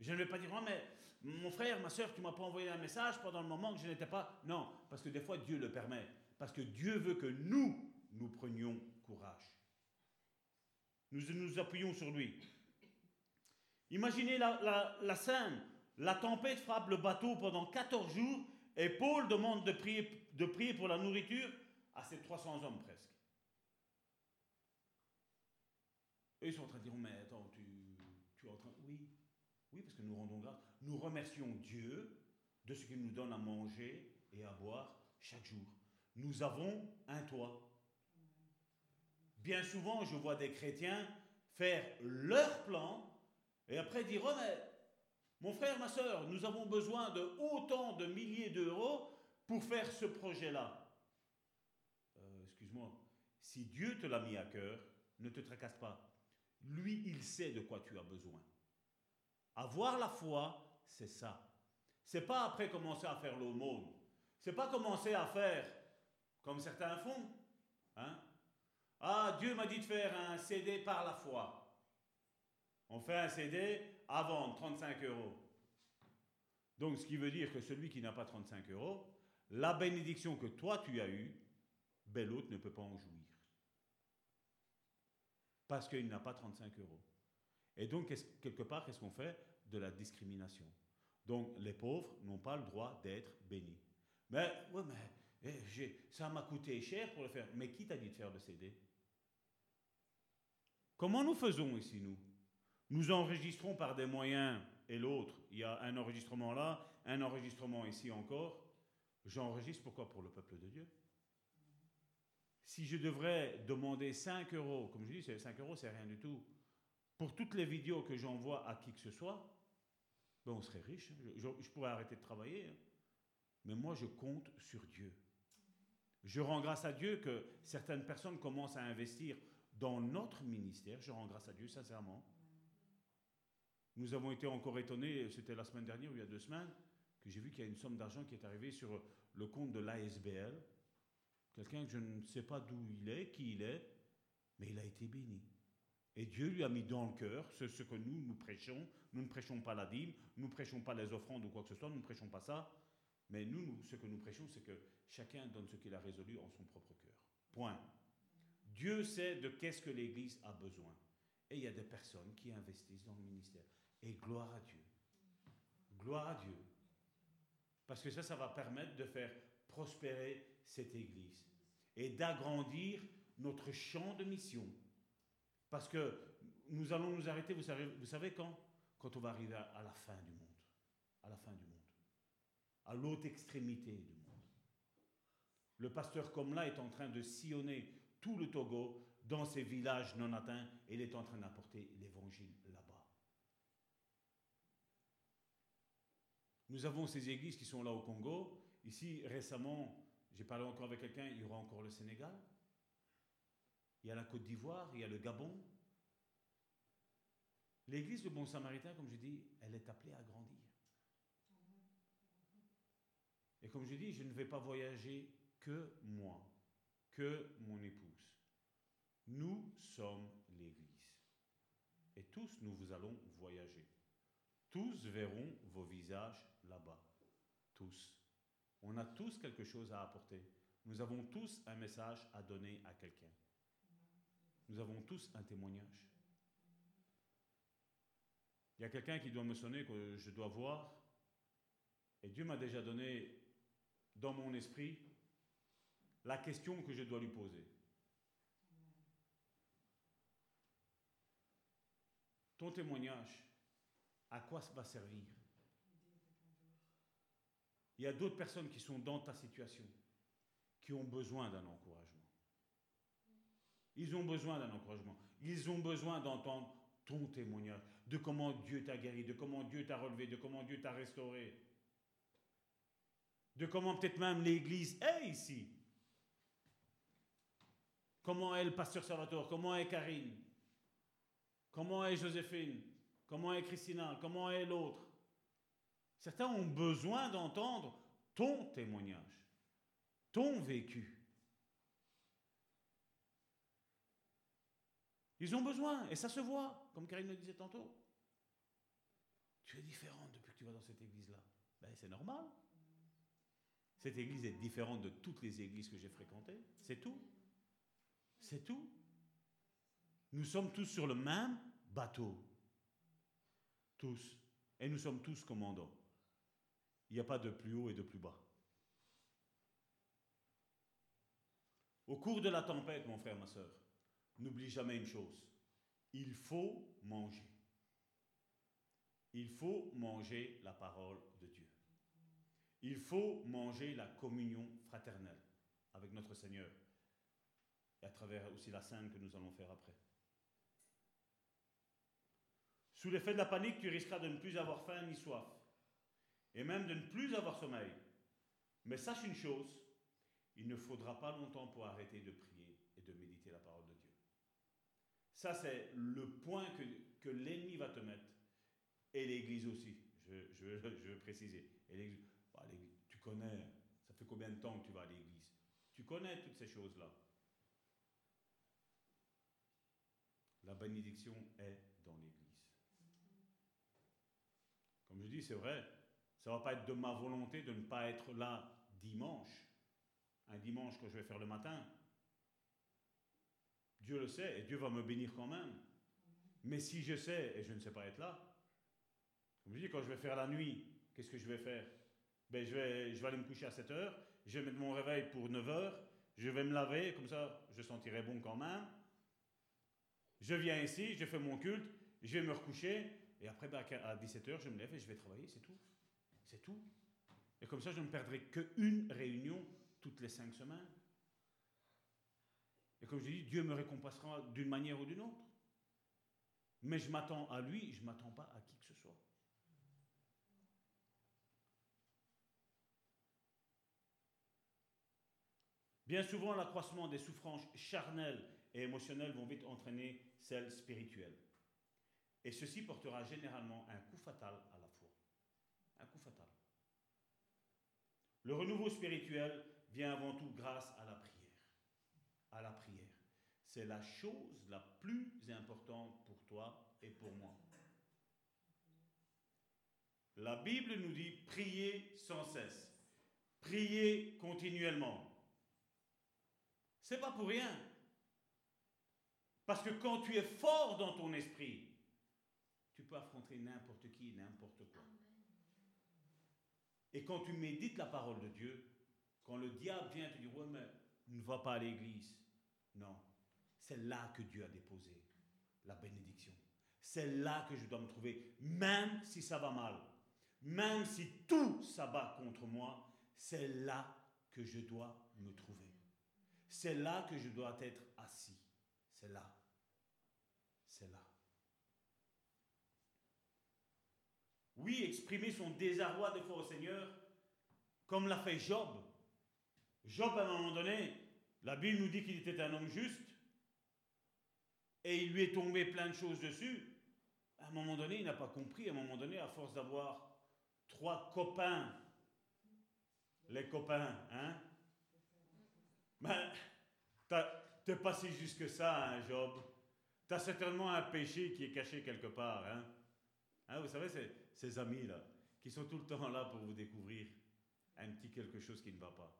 Je ne vais pas dire, oh, mais mon frère, ma soeur, tu m'as pas envoyé un message pendant le moment que je n'étais pas. Non, parce que des fois Dieu le permet. Parce que Dieu veut que nous, nous prenions courage. Nous nous appuyons sur lui. Imaginez la, scène. La tempête frappe le bateau pendant 14 jours et Paul demande de prier, de prier pour la nourriture à ces 300 hommes presque. Et ils sont en train de dire, mais attends, tu, tu es en train... Oui, oui, parce nous rendons grâce. Nous remercions Dieu de ce qu'il nous donne à manger et à boire chaque jour. Nous avons un toit. Bien souvent, je vois des chrétiens faire leur plan et après dire, oh mais mon frère, ma soeur, nous avons besoin de autant de milliers d'euros pour faire ce projet-là. Euh, Excuse-moi, si Dieu te l'a mis à cœur, ne te tracasse pas. Lui, il sait de quoi tu as besoin. Avoir la foi, c'est ça. C'est pas après commencer à faire l'aumône. C'est pas commencer à faire comme certains font. Hein? Ah, Dieu m'a dit de faire un CD par la foi. On fait un CD à vendre 35 euros. Donc, ce qui veut dire que celui qui n'a pas 35 euros, la bénédiction que toi tu as eue, ben l'autre ne peut pas en jouir. Parce qu'il n'a pas 35 euros. Et donc, quelque part, qu'est-ce qu'on fait De la discrimination? Donc, les pauvres n'ont pas le droit d'être bénis. Mais, ouais, mais eh, ça m'a coûté cher pour le faire. Mais qui t'a dit de faire le CD Comment nous faisons ici, nous? Nous enregistrons par des moyens et l'autre. Il y a un enregistrement là, un enregistrement ici encore. J'enregistre pourquoi? Pour le peuple de Dieu. Si je devrais demander 5 euros, comme je dis, 5 euros, c'est rien du tout pour toutes les vidéos que j'envoie à qui que ce soit, ben on serait riche. Je, je, pourrais arrêter de travailler. Mais moi, je compte sur Dieu. Je rends grâce à Dieu que certaines personnes commencent à investir dans notre ministère. Je rends grâce à Dieu, sincèrement. Nous avons été encore étonnés, c'était la semaine dernière ou il y a deux semaines, que j'ai vu qu'il y a une somme d'argent qui est arrivée sur le compte de l'ASBL. Quelqu'un que je ne sais pas d'où il est, qui il est, mais il a été béni. Et Dieu lui a mis dans le cœur ce, que nous, nous prêchons. Nous ne prêchons pas la dîme, nous ne prêchons pas les offrandes ou quoi que ce soit, nous ne prêchons pas ça. Mais nous, ce que nous prêchons, c'est que chacun donne ce qu'il a résolu en son propre cœur. Point. Dieu sait de qu'est-ce que l'Église a besoin. Et il y a des personnes qui investissent dans le ministère. Et gloire à Dieu. Gloire à Dieu. Parce que ça, ça va permettre de faire prospérer cette Église et d'agrandir notre champ de mission. Parce que nous allons nous arrêter, vous savez, quand? Quand on va arriver à la fin du monde. À la fin du monde. À l'autre extrémité du monde. Le pasteur Comla est en train de sillonner tout le Togo dans ses villages non atteints et il est en train d'apporter l'évangile là-bas. Nous avons ces églises qui sont là au Congo. Ici, récemment, j'ai parlé encore avec quelqu'un, il y aura encore le Sénégal. Il y a la Côte d'Ivoire, il y a le Gabon. L'église du Bon Samaritain, comme je dis, elle est appelée à grandir. Et comme je dis, je ne vais pas voyager que moi, que mon épouse. Nous sommes l'Église. Et tous, nous vous allons voyager. Tous verront vos visages là-bas. Tous. On a tous quelque chose à apporter. Nous avons tous un message à donner à quelqu'un. Nous avons tous un témoignage. Il y a quelqu'un qui doit me sonner que je dois voir. Et Dieu m'a déjà donné dans mon esprit la question que je dois lui poser. Ton témoignage, à quoi ça va servir? Il y a d'autres personnes qui sont dans ta situation, qui ont besoin d'un encouragement. Ils ont besoin d'un encouragement. Ils ont besoin d'entendre ton témoignage, de comment Dieu t'a guéri, de comment Dieu t'a relevé, de comment Dieu t'a restauré, de comment peut-être même l'Église est ici. Comment est le pasteur Salvatore, comment est Karine, comment est Joséphine, comment est Christina, comment est l'autre? Certains ont besoin d'entendre ton témoignage, ton vécu. Ils ont besoin, et ça se voit, comme Karine le disait tantôt. Tu es différente depuis que tu vas dans cette église-là. Ben, c'est normal. Cette église est différente de toutes les églises que j'ai fréquentées. C'est tout. C'est tout. Nous sommes tous sur le même bateau. Tous. Et nous sommes tous commandants. Il n'y a pas de plus haut et de plus bas. Au cours de la tempête, mon frère, ma soeur, n'oublie jamais une chose. Il faut manger. Il faut manger la parole de Dieu. Il faut manger la communion fraternelle avec notre Seigneur et à travers aussi la scène que nous allons faire après. Sous l'effet de la panique, tu risqueras de ne plus avoir faim ni soif et même de ne plus avoir sommeil. Mais sache une chose, il ne faudra pas longtemps pour arrêter de prier et de méditer la parole de Dieu. Ça, c'est le point que, que l'ennemi va te mettre. Et l'Église aussi, je, je, veux préciser. Bah, tu connais, ça fait combien de temps que tu vas à l'Église? Tu connais toutes ces choses-là. La bénédiction est dans l'Église. Comme je dis, c'est vrai, ça ne va pas être de ma volonté de ne pas être là dimanche. Un dimanche que je vais faire le matin, Dieu le sait et Dieu va me bénir quand même. Mais si je sais et je ne sais pas être là, comme je dis, quand je vais faire la nuit, qu'est-ce que je vais faire? Ben, je, vais, je vais aller me coucher à 7 heures, je vais mettre mon réveil pour 9 heures, je vais me laver, comme ça je sentirai bon quand même. Je viens ici, je fais mon culte, je vais me recoucher, et après ben, à 17 heures, je me lève et je vais travailler, c'est tout. C'est tout. Et comme ça, je ne perdrai qu'une réunion toutes les cinq semaines. Et comme je dis, Dieu me récompensera d'une manière ou d'une autre. Mais je m'attends à lui, je ne m'attends pas à qui que ce soit. Bien souvent, l'accroissement des souffrances charnelles et émotionnelles vont vite entraîner celles spirituelles. Et ceci portera généralement un coup fatal à la foi. Un coup fatal. Le renouveau spirituel vient avant tout grâce à la prière. À la prière. C'est la chose la plus importante pour toi et pour moi. La Bible nous dit prier sans cesse. Prier continuellement. C'est pas pour rien. Parce que quand tu es fort dans ton esprit, tu peux affronter n'importe qui, n'importe quoi. Et quand tu médites la parole de Dieu, quand le diable vient te dire, ouais, mais ne va pas à l'église. Non, c'est là que Dieu a déposé la bénédiction. C'est là que je dois me trouver, même si ça va mal, même si tout s'abat contre moi, c'est là que je dois me trouver. C'est là que je dois être assis. C'est là. C'est là. Oui, exprimer son désarroi de foi au Seigneur, comme l'a fait Job. Job, à un moment donné, la Bible nous dit qu'il était un homme juste, et il lui est tombé plein de choses dessus. À un moment donné, il n'a pas compris. À un moment donné, à force d'avoir trois copains, les copains, hein Ben, t'es pas si juste que ça, hein, Job. T'as certainement un péché qui est caché quelque part, hein, hein Vous savez, ces amis-là, qui sont tout le temps là pour vous découvrir un petit quelque chose qui ne va pas.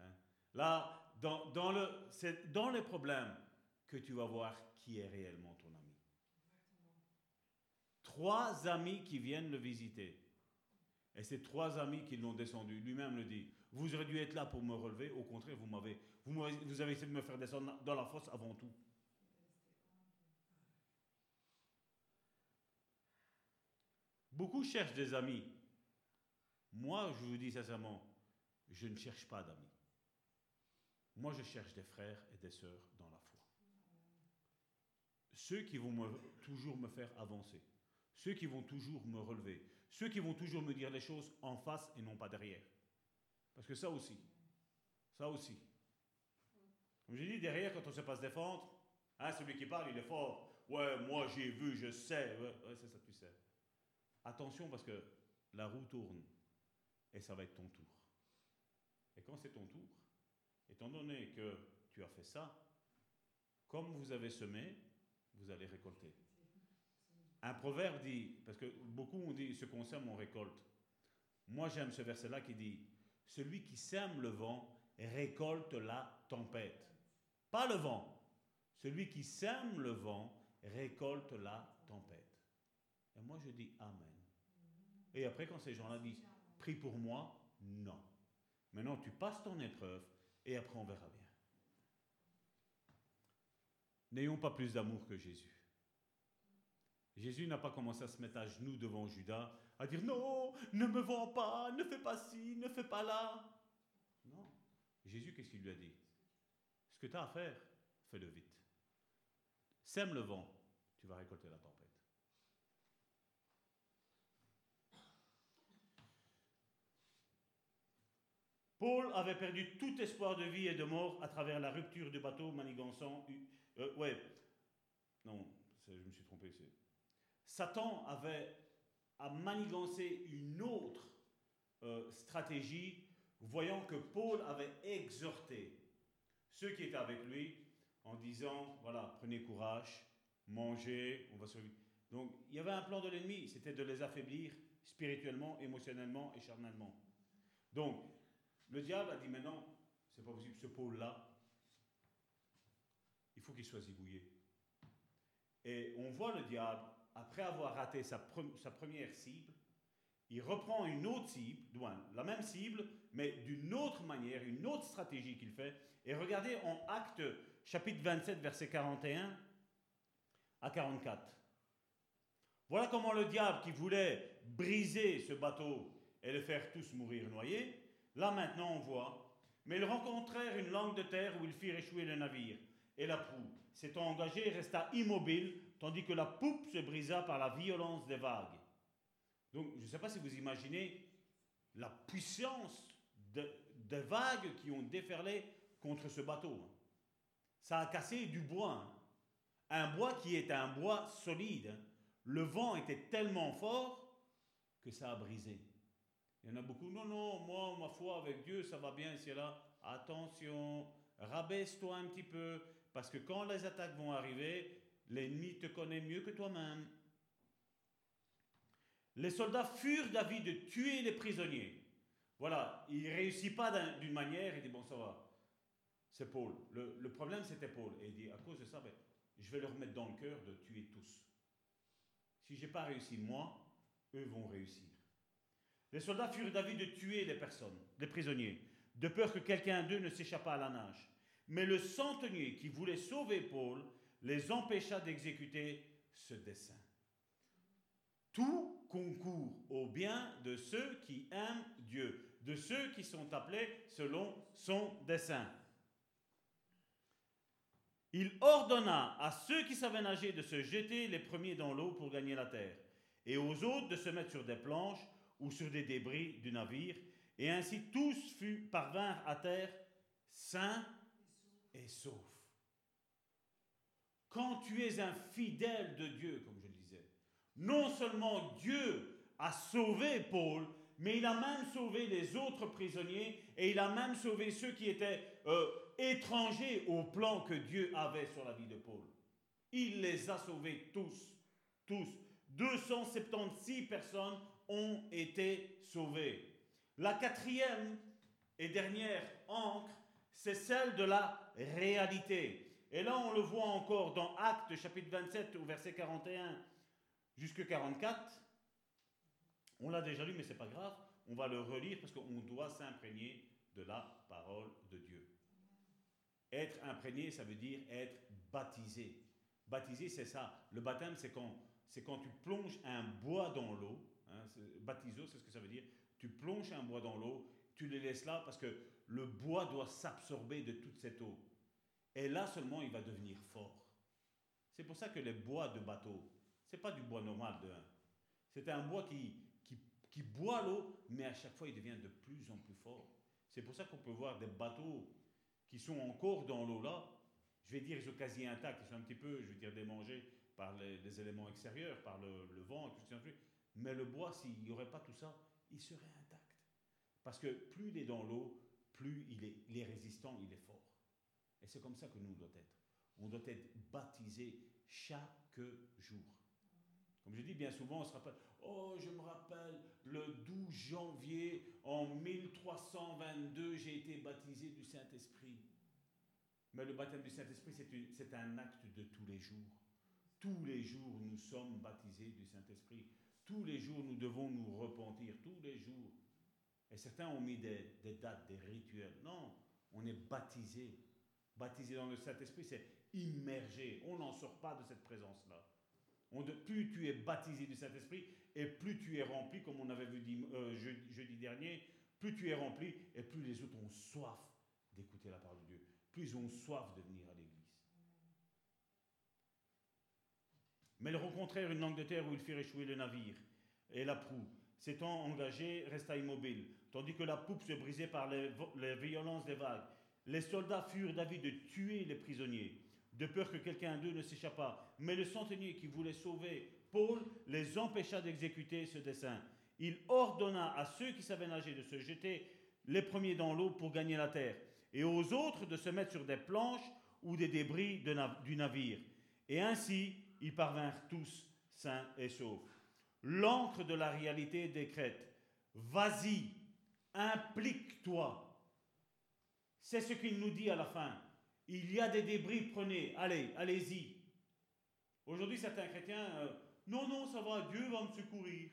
Hein. Là, dans, le, c'est dans les problèmes que tu vas voir qui est réellement ton ami. Trois amis qui viennent le visiter. Et ces trois amis qui l'ont descendu, lui-même le dit, vous auriez dû être là pour me relever, au contraire, vous m'avez, vous, vous avez essayé de me faire descendre dans la fosse avant tout. Beaucoup cherchent des amis. Moi, je vous dis sincèrement, je ne cherche pas d'amis. Moi, je cherche des frères et des sœurs dans la foi. Ceux qui vont toujours me faire avancer. Ceux qui vont toujours me relever. Ceux qui vont toujours me dire les choses en face et non pas derrière. Parce que ça aussi, ça aussi. Comme j'ai dit, derrière, quand on se défendre, hein, celui qui parle, il est fort. Ouais, moi j'ai vu, je sais. Ouais, ouais c'est ça, tu sais. Attention parce que la roue tourne et ça va être ton tour. Et quand c'est ton tour, étant donné que tu as fait ça, comme vous avez semé, vous allez récolter. Un proverbe dit, parce que beaucoup ont dit, ce qu'on sème, on récolte. Moi, j'aime ce verset-là qui dit, celui qui sème le vent récolte la tempête. Pas le vent. Celui qui sème le vent récolte la tempête. Et moi, je dis Amen. Et après, quand ces gens-là disent, prie pour moi, non. Maintenant, tu passes ton épreuve et après, on verra bien. N'ayons pas plus d'amour que Jésus. Jésus n'a pas commencé à se mettre à genoux devant Judas, à dire non, ne me vends pas, ne fais pas ci, ne fais pas là. Non. Jésus, qu'est-ce qu'il lui a dit? Ce que tu as à faire, fais-le vite. Sème le vent, tu vas récolter la tempête. Paul avait perdu tout espoir de vie et de mort à travers la rupture du bateau manigançant. Euh, ouais, non, je me suis trompé. Satan avait à manigancer une autre euh, stratégie, voyant que Paul avait exhorté ceux qui étaient avec lui en disant voilà, prenez courage, mangez, on va survivre. Donc il y avait un plan de l'ennemi, c'était de les affaiblir spirituellement, émotionnellement et charnellement. Donc le diable a dit maintenant, c'est pas possible, ce pôle-là, il faut qu'il soit zigouillé. Et on voit le diable, après avoir raté sa, première cible, il reprend une autre cible, la même cible, mais d'une autre manière, une autre stratégie qu'il fait. Et regardez en Acte chapitre 27, verset 41 à 44. Voilà comment le diable qui voulait briser ce bateau et le faire tous mourir noyés, Là maintenant on voit. Mais ils rencontrèrent une langue de terre où ils firent échouer le navire. Et la proue, s'étant engagée, resta immobile, tandis que la poupe se brisa par la violence des vagues. Donc je ne sais pas si vous imaginez la puissance des vagues qui ont déferlé contre ce bateau. hein. Ça a cassé du bois. hein. Un bois qui est un bois solide. hein. Le vent était tellement fort que ça a brisé. Il y en a beaucoup, non, non, moi, ma foi avec Dieu, ça va bien et là. Attention, rabaisse-toi un petit peu, parce que quand les attaques vont arriver, l'ennemi te connaît mieux que toi-même. Les soldats furent d'avis de tuer les prisonniers. Voilà, il ne réussit pas d'un- d'une manière, il dit, bon, ça va, c'est Paul. Le, problème, c'était Paul. Et il dit, à cause de ça, ben, je vais leur mettre dans le cœur de tuer tous. Si je n'ai pas réussi moi, eux vont réussir. Les soldats furent d'avis de tuer les personnes, les prisonniers, de peur que quelqu'un d'eux ne s'échappât à la nage. Mais le centenier qui voulait sauver Paul les empêcha d'exécuter ce dessein. Tout concourt au bien de ceux qui aiment Dieu, de ceux qui sont appelés selon son dessein. Il ordonna à ceux qui savaient nager de se jeter les premiers dans l'eau pour gagner la terre, et aux autres de se mettre sur des planches ou sur des débris du navire, et ainsi tous parvinrent à terre sains et saufs. Quand tu es un fidèle de Dieu, comme je le disais, non seulement Dieu a sauvé Paul, mais il a même sauvé les autres prisonniers et il a même sauvé ceux qui étaient euh, étrangers au plan que Dieu avait sur la vie de Paul. Il les a sauvés tous, tous. 276 personnes ont été sauvées. La quatrième et dernière encre, c'est celle de la réalité. Et là, on le voit encore dans Actes chapitre 27 au verset 41 jusqu'à 44. On l'a déjà lu, mais c'est pas grave. On va le relire parce qu'on doit s'imprégner de la parole de Dieu. Être imprégné, ça veut dire être baptisé. Baptisé, c'est ça. Le baptême, c'est quand, c'est quand tu plonges un bois dans l'eau. Hein, baptiso, c'est ce que ça veut dire. Tu plonges un bois dans l'eau, tu le laisses là parce que le bois doit s'absorber de toute cette eau. Et là seulement, il va devenir fort. C'est pour ça que les bois de bateau, c'est pas du bois normal. C'est un bois qui, qui, boit l'eau, mais à chaque fois, il devient de plus en plus fort. C'est pour ça qu'on peut voir des bateaux qui sont encore dans l'eau là. Je vais dire, ils sont quasi intacts, ils sont un petit peu, je veux dire, démangés par les, les éléments extérieurs, par le, vent tout ça. Mais le bois, s'il n'y aurait pas tout ça, il serait intact. Parce que plus il est dans l'eau, plus il est, résistant, il est fort. Et c'est comme ça que nous on doit être. On doit être baptisé chaque jour. Comme je dis bien souvent, on se rappelle, oh, je me rappelle, le 12 janvier en 1322, j'ai été baptisé du Saint-Esprit. Mais le baptême du Saint-Esprit, c'est un acte de tous les jours. Tous les jours, nous sommes baptisés du Saint-Esprit. Tous les jours, nous devons nous repentir. Tous les jours. Et certains ont mis des, dates, des rituels. Non, on est baptisé. Baptisé dans le Saint-Esprit, c'est immergé. On n'en sort pas de cette présence-là. Plus tu es baptisé du Saint-Esprit et plus tu es rempli, comme on avait vu euh, jeudi dernier, plus tu es rempli et plus les autres ont soif d'écouter la parole de Dieu. Plus ils ont soif de venir à l'église. Mais ils rencontrèrent une langue de terre où ils firent échouer le navire et la proue. S'étant engagé, resta immobile, tandis que la poupe se brisait par les, violences des vagues. Les soldats furent d'avis de tuer les prisonniers, de peur que quelqu'un d'eux ne s'échappât. Mais le centenier qui voulait sauver Paul les empêcha d'exécuter ce dessein. Il ordonna à ceux qui savaient nager de se jeter les premiers dans l'eau pour gagner la terre, et aux autres de se mettre sur des planches ou des débris du navire. Et ainsi, ils parvinrent tous sains et saufs. L'encre de la réalité décrète, vas-y, implique-toi. C'est ce qu'il nous dit à la fin. Il y a des débris, prenez, allez, allez-y. Aujourd'hui, certains chrétiens, euh, non, non, ça va, Dieu va me secourir.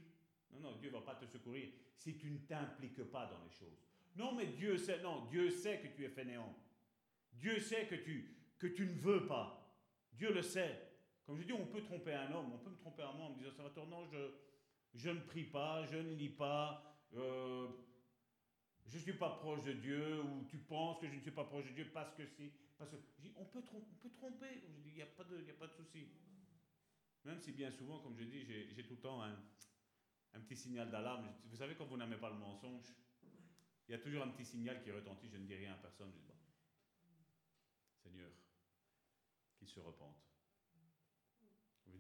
Non, non, Dieu ne va pas te secourir si tu ne t'impliques pas dans les choses. Non, mais Dieu sait, non, Dieu sait que tu es fainéant. Dieu sait que tu, que tu ne veux pas. Dieu le sait. Comme je dis, on peut tromper un homme, on peut me tromper un homme en me disant, Salvatore, non, je, je ne prie pas, je ne lis pas, euh, je ne suis pas proche de Dieu, ou tu penses que je ne suis pas proche de Dieu parce que si. Parce que, je dis, on, peut trom- on peut tromper, il n'y a pas de, souci. Même si bien souvent, comme je dis, j'ai tout le temps un, petit signal d'alarme. Vous savez, quand vous n'aimez pas le mensonge, il y a toujours un petit signal qui retentit, je ne dis rien à personne. Je dis, Seigneur, qu'ils se repentent.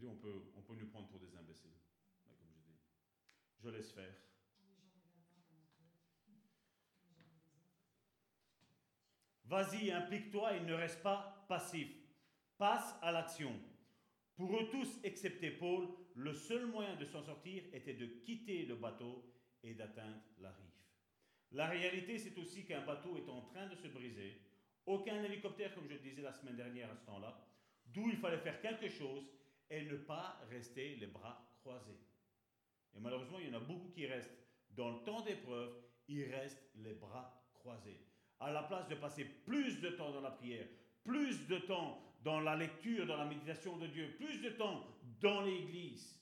On peut nous prendre pour des imbéciles, comme je dis. Je laisse faire. Vas-y, implique-toi et ne reste pas passif. Passe à l'action. Pour eux tous, excepté Paul, le seul moyen de s'en sortir était de quitter le bateau et d'atteindre la rive. La réalité, c'est aussi qu'un bateau est en train de se briser. Aucun hélicoptère, comme je le disais la semaine dernière à ce temps-là, d'où il fallait faire quelque chose et ne pas rester les bras croisés. Et malheureusement, il y en a beaucoup qui restent dans le temps d'épreuve, ils restent les bras croisés. À la place de passer plus de temps dans la prière, plus de temps dans la lecture, dans la méditation de Dieu, plus de temps dans l'église.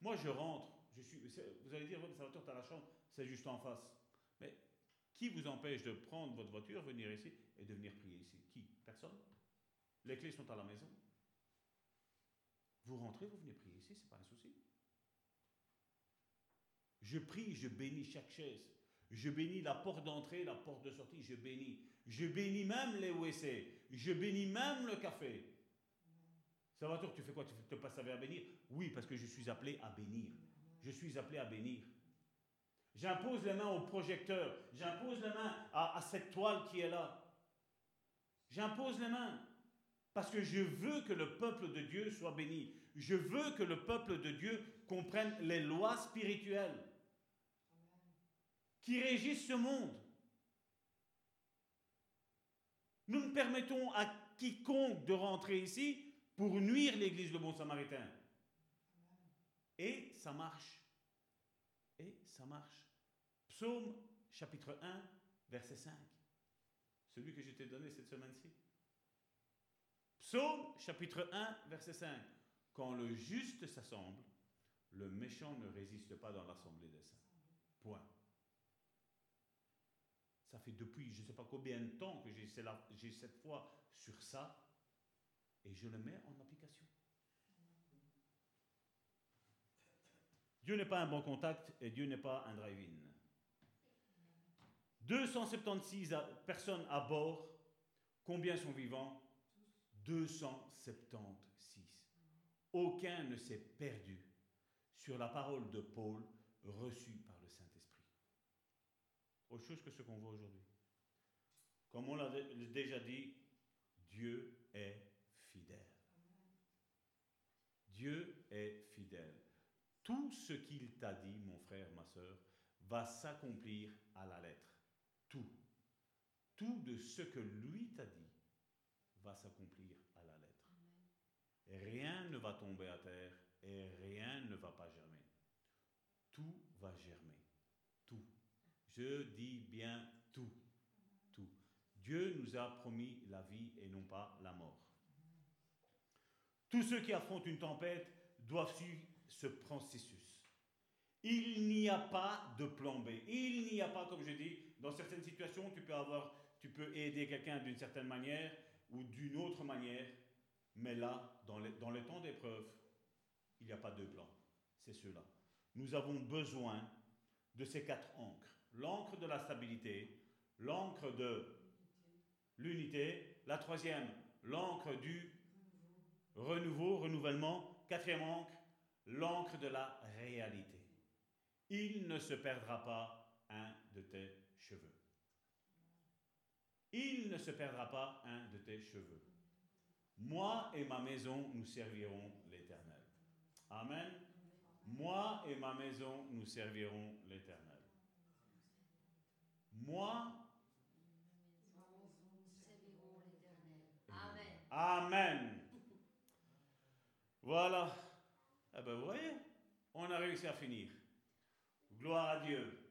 Moi, je rentre, je suis, vous allez dire, Salvatore, tu as la chambre, c'est juste en face. Mais qui vous empêche de prendre votre voiture, venir ici et de venir prier ici? Qui? Personne? Les clés sont à la maison? Vous rentrez, vous venez prier ici, c'est pas un souci. Je prie, je bénis chaque chaise. Je bénis la porte d'entrée, la porte de sortie, je bénis. Je bénis même les WC. Je bénis même le café. Salvatore, tu fais quoi? Tu te passes à bénir? Oui, parce que je suis appelé à bénir. Je suis appelé à bénir. J'impose les mains au projecteur. J'impose les mains à, à cette toile qui est là. J'impose les mains. Parce que je veux que le peuple de Dieu soit béni. Je veux que le peuple de Dieu comprenne les lois spirituelles qui régissent ce monde. Nous ne permettons à quiconque de rentrer ici pour nuire l'Église de Bon Samaritain. Et ça marche. Et ça marche. Psaume chapitre 1, verset 5. Celui que je t'ai donné cette semaine-ci. Psaume chapitre 1, verset 5. Quand le juste s'assemble, le méchant ne résiste pas dans l'assemblée des saints. Point. Ça fait depuis je ne sais pas combien de temps que j'ai cette foi sur ça et je le mets en application. Dieu n'est pas un bon contact et Dieu n'est pas un drive-in. 276 personnes à bord. Combien sont vivants? 276. Aucun ne s'est perdu sur la parole de Paul reçue par le Saint-Esprit. Autre chose que ce qu'on voit aujourd'hui. Comme on l'a déjà dit, Dieu est fidèle. Dieu est fidèle. Tout ce qu'il t'a dit, mon frère, ma soeur, va s'accomplir à la lettre. Tout. Tout de ce que lui t'a dit va s'accomplir à la lettre. Rien ne va tomber à terre et rien ne va pas germer. Tout va germer. Tout. Je dis bien tout. Tout. Dieu nous a promis la vie et non pas la mort. Tous ceux qui affrontent une tempête doivent suivre ce processus. Il n'y a pas de plan B. Il n'y a pas, comme je dis, dans certaines situations, tu peux avoir, tu peux aider quelqu'un d'une certaine manière ou d'une autre manière, mais là, dans les temps d'épreuve, il n'y a pas de plan. C'est cela. Nous avons besoin de ces quatre encres. L'encre de la stabilité, l'encre de l'unité, la troisième, l'encre du renouveau, renouvellement, quatrième encre, l'encre de la réalité. Il ne se perdra pas un de tes cheveux. Il ne se perdra pas un de tes cheveux. Moi et ma maison, nous servirons l'Éternel. Amen. Moi et ma maison, nous servirons l'Éternel. Moi. Amen. Amen. Voilà. Eh bien, vous voyez, on a réussi à finir. Gloire à Dieu.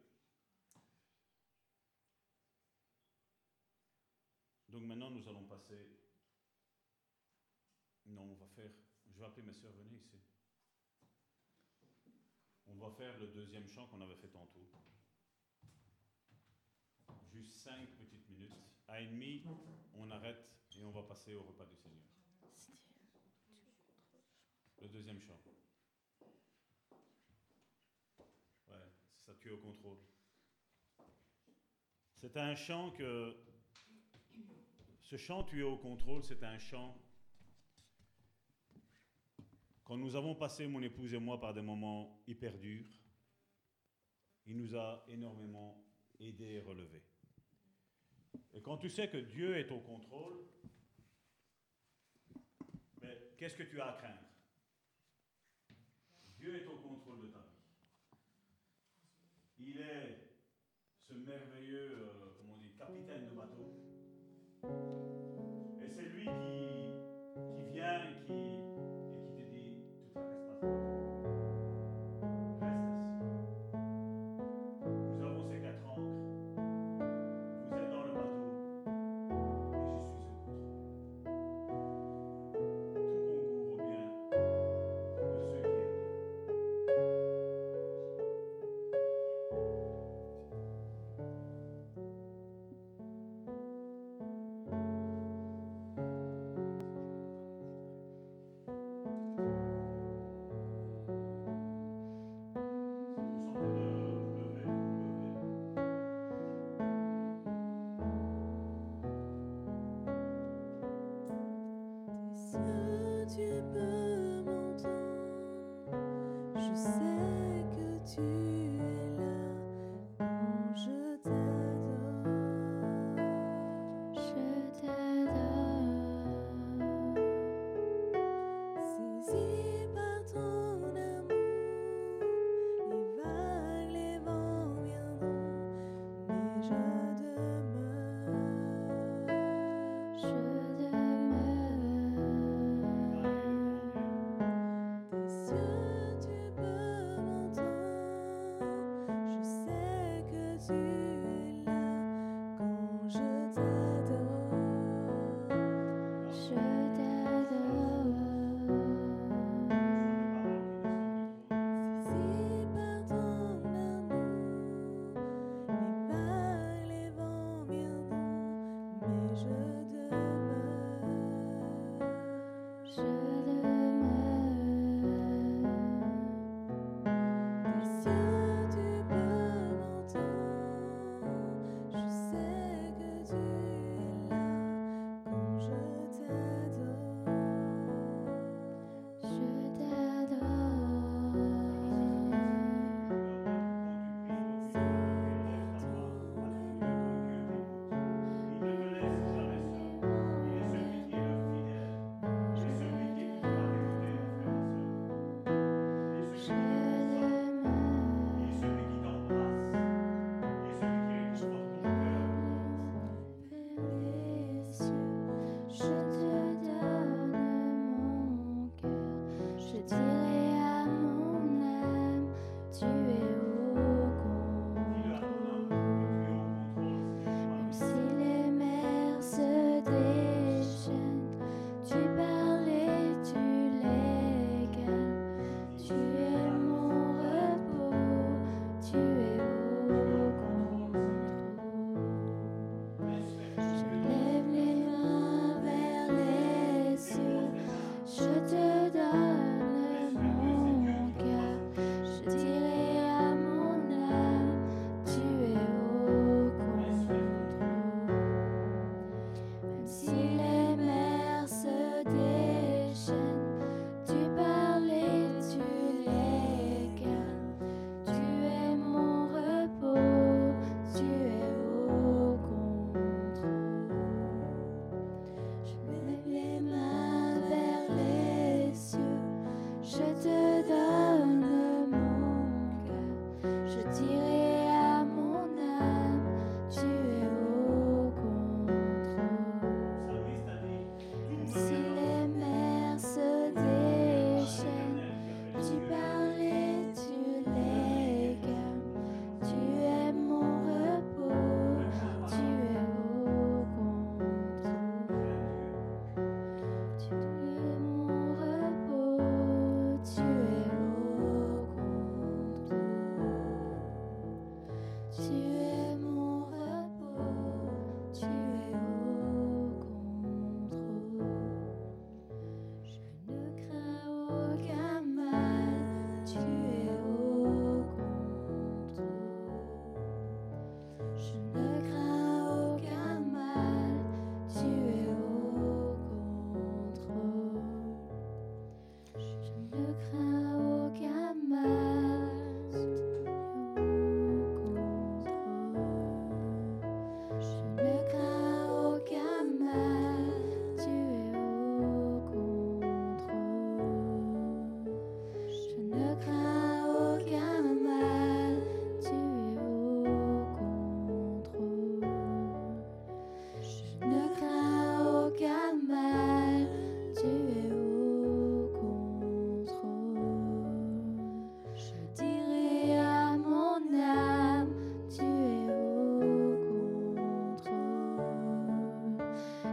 Donc maintenant, nous allons passer. Non, on va faire. Je vais appeler mes soeurs, venez ici. On va faire le deuxième chant qu'on avait fait tantôt. Juste cinq petites minutes. À et demi, on arrête et on va passer au repas du Seigneur. Le deuxième chant. Ouais, ça, tu es au contrôle. C'est un chant que ce chant Tu es au contrôle, c'est un chant. Quand nous avons passé, mon épouse et moi, par des moments hyper durs, il nous a énormément aidés et relevés. Et quand tu sais que Dieu est au contrôle, mais qu'est-ce que tu as à craindre? Dieu est au contrôle de ta vie. Il est ce merveilleux euh,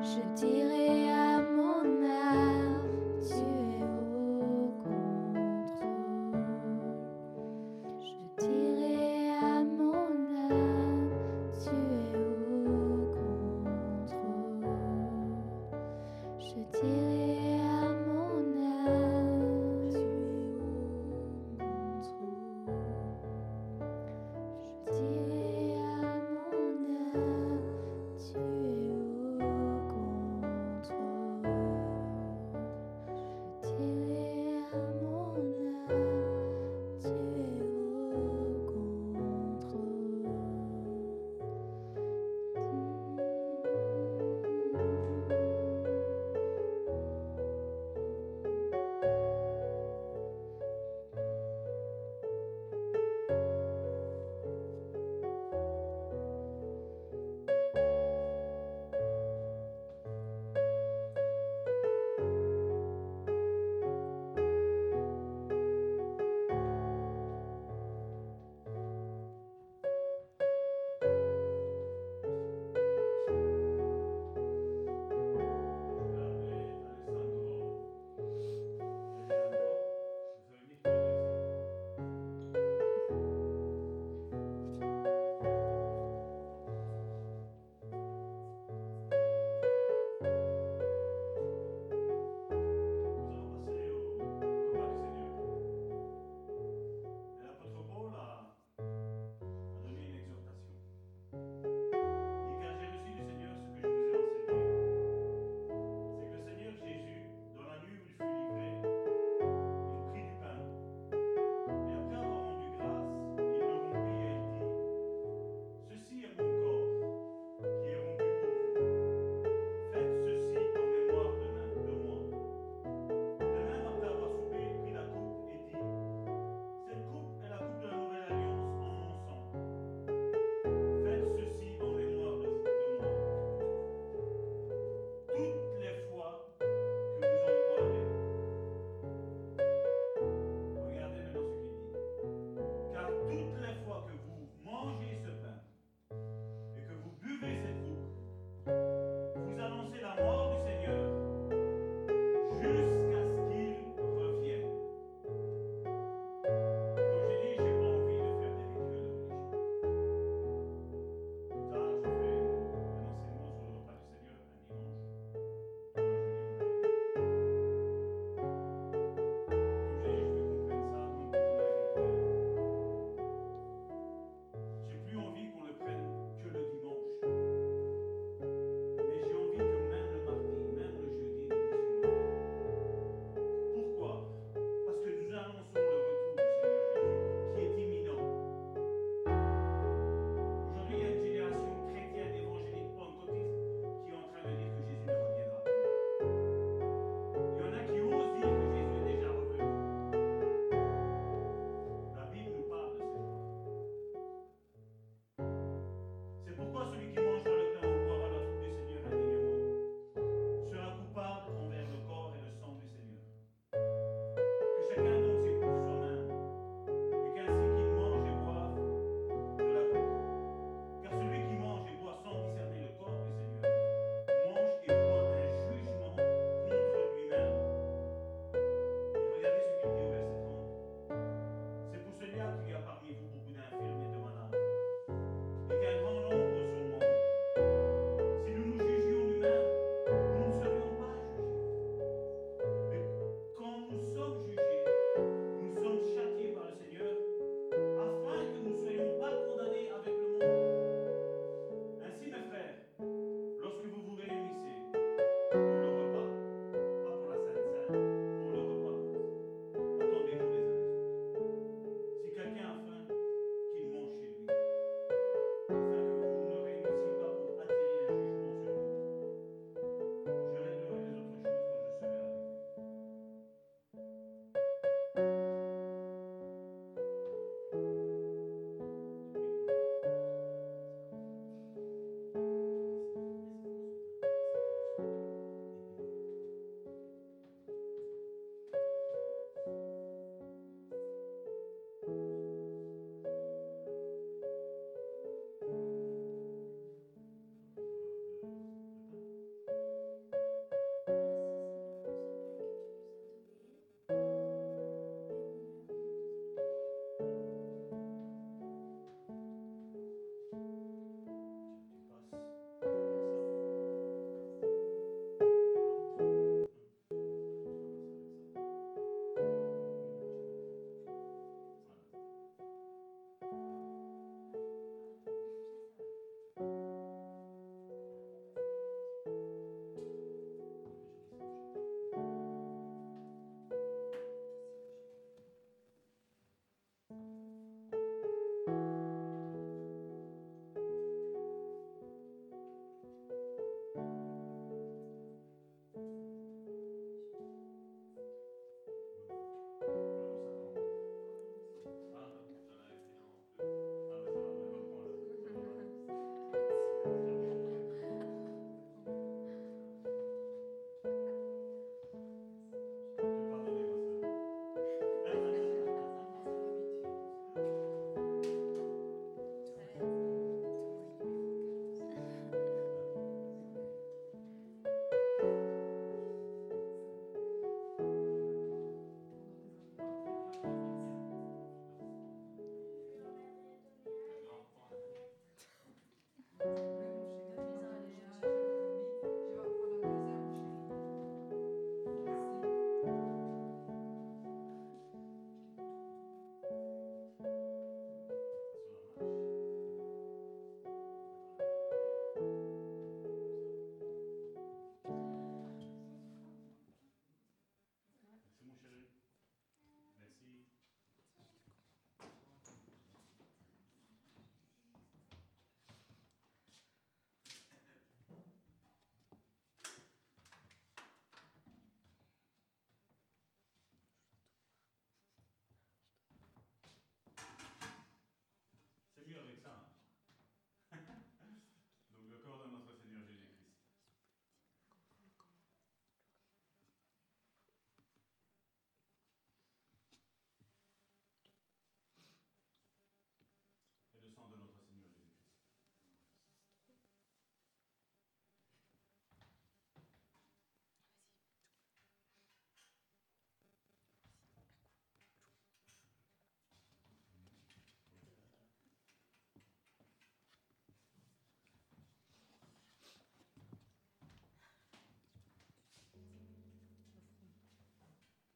世界。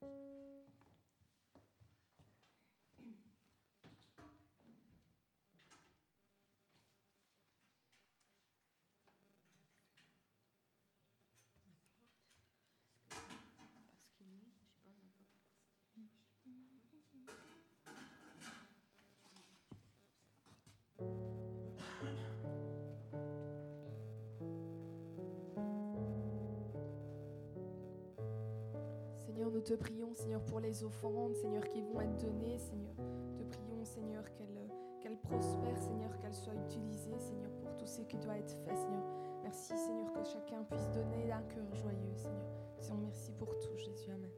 Bye. Seigneur, nous te prions, Seigneur, pour les offrandes, Seigneur, qui vont être données, Seigneur. Te prions, Seigneur, qu'elles qu'elles prospèrent, Seigneur, qu'elles soient utilisées, Seigneur, pour tout ce qui doit être fait, Seigneur. Merci, Seigneur, que chacun puisse donner d'un cœur joyeux, Seigneur. Disons merci pour tout, Jésus. Amen.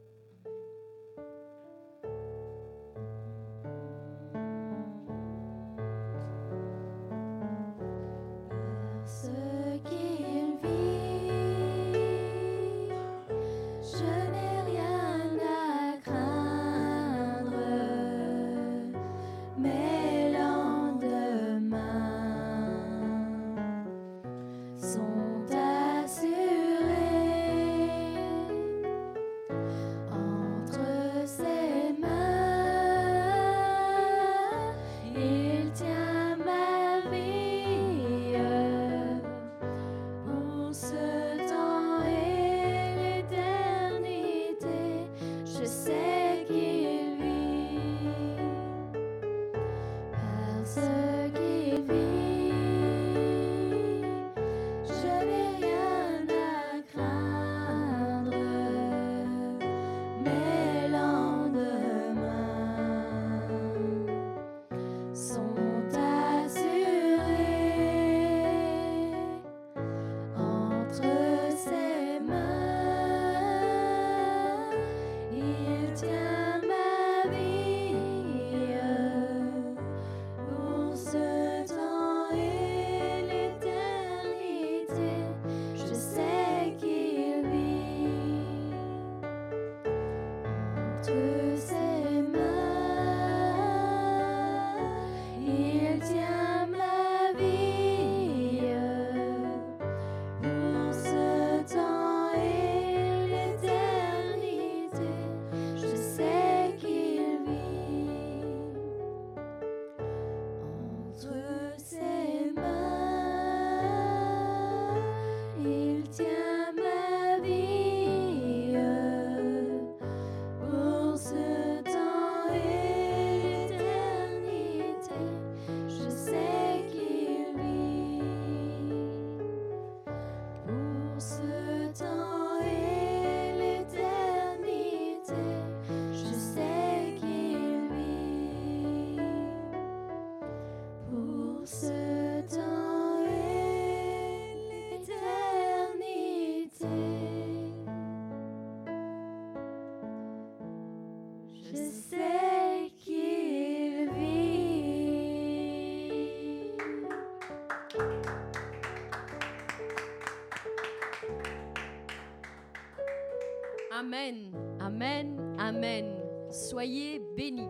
Amen, Amen, Amen. Soyez bénis.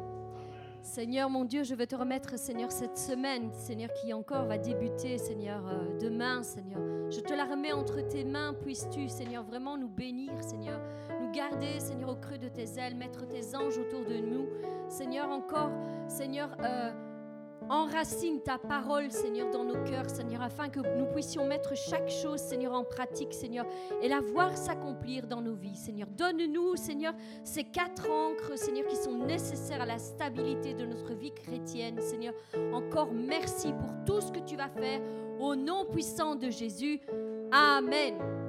Seigneur mon Dieu, je veux te remettre, Seigneur, cette semaine, Seigneur, qui encore va débuter, Seigneur, euh, demain, Seigneur. Je te la remets entre tes mains, puisses-tu, Seigneur, vraiment nous bénir, Seigneur, nous garder, Seigneur, au creux de tes ailes, mettre tes anges autour de nous. Seigneur, encore, Seigneur, euh, Enracine ta parole, Seigneur, dans nos cœurs, Seigneur, afin que nous puissions mettre chaque chose, Seigneur, en pratique, Seigneur, et la voir s'accomplir dans nos vies, Seigneur. Donne-nous, Seigneur, ces quatre encres, Seigneur, qui sont nécessaires à la stabilité de notre vie chrétienne, Seigneur. Encore merci pour tout ce que tu vas faire. Au nom puissant de Jésus. Amen.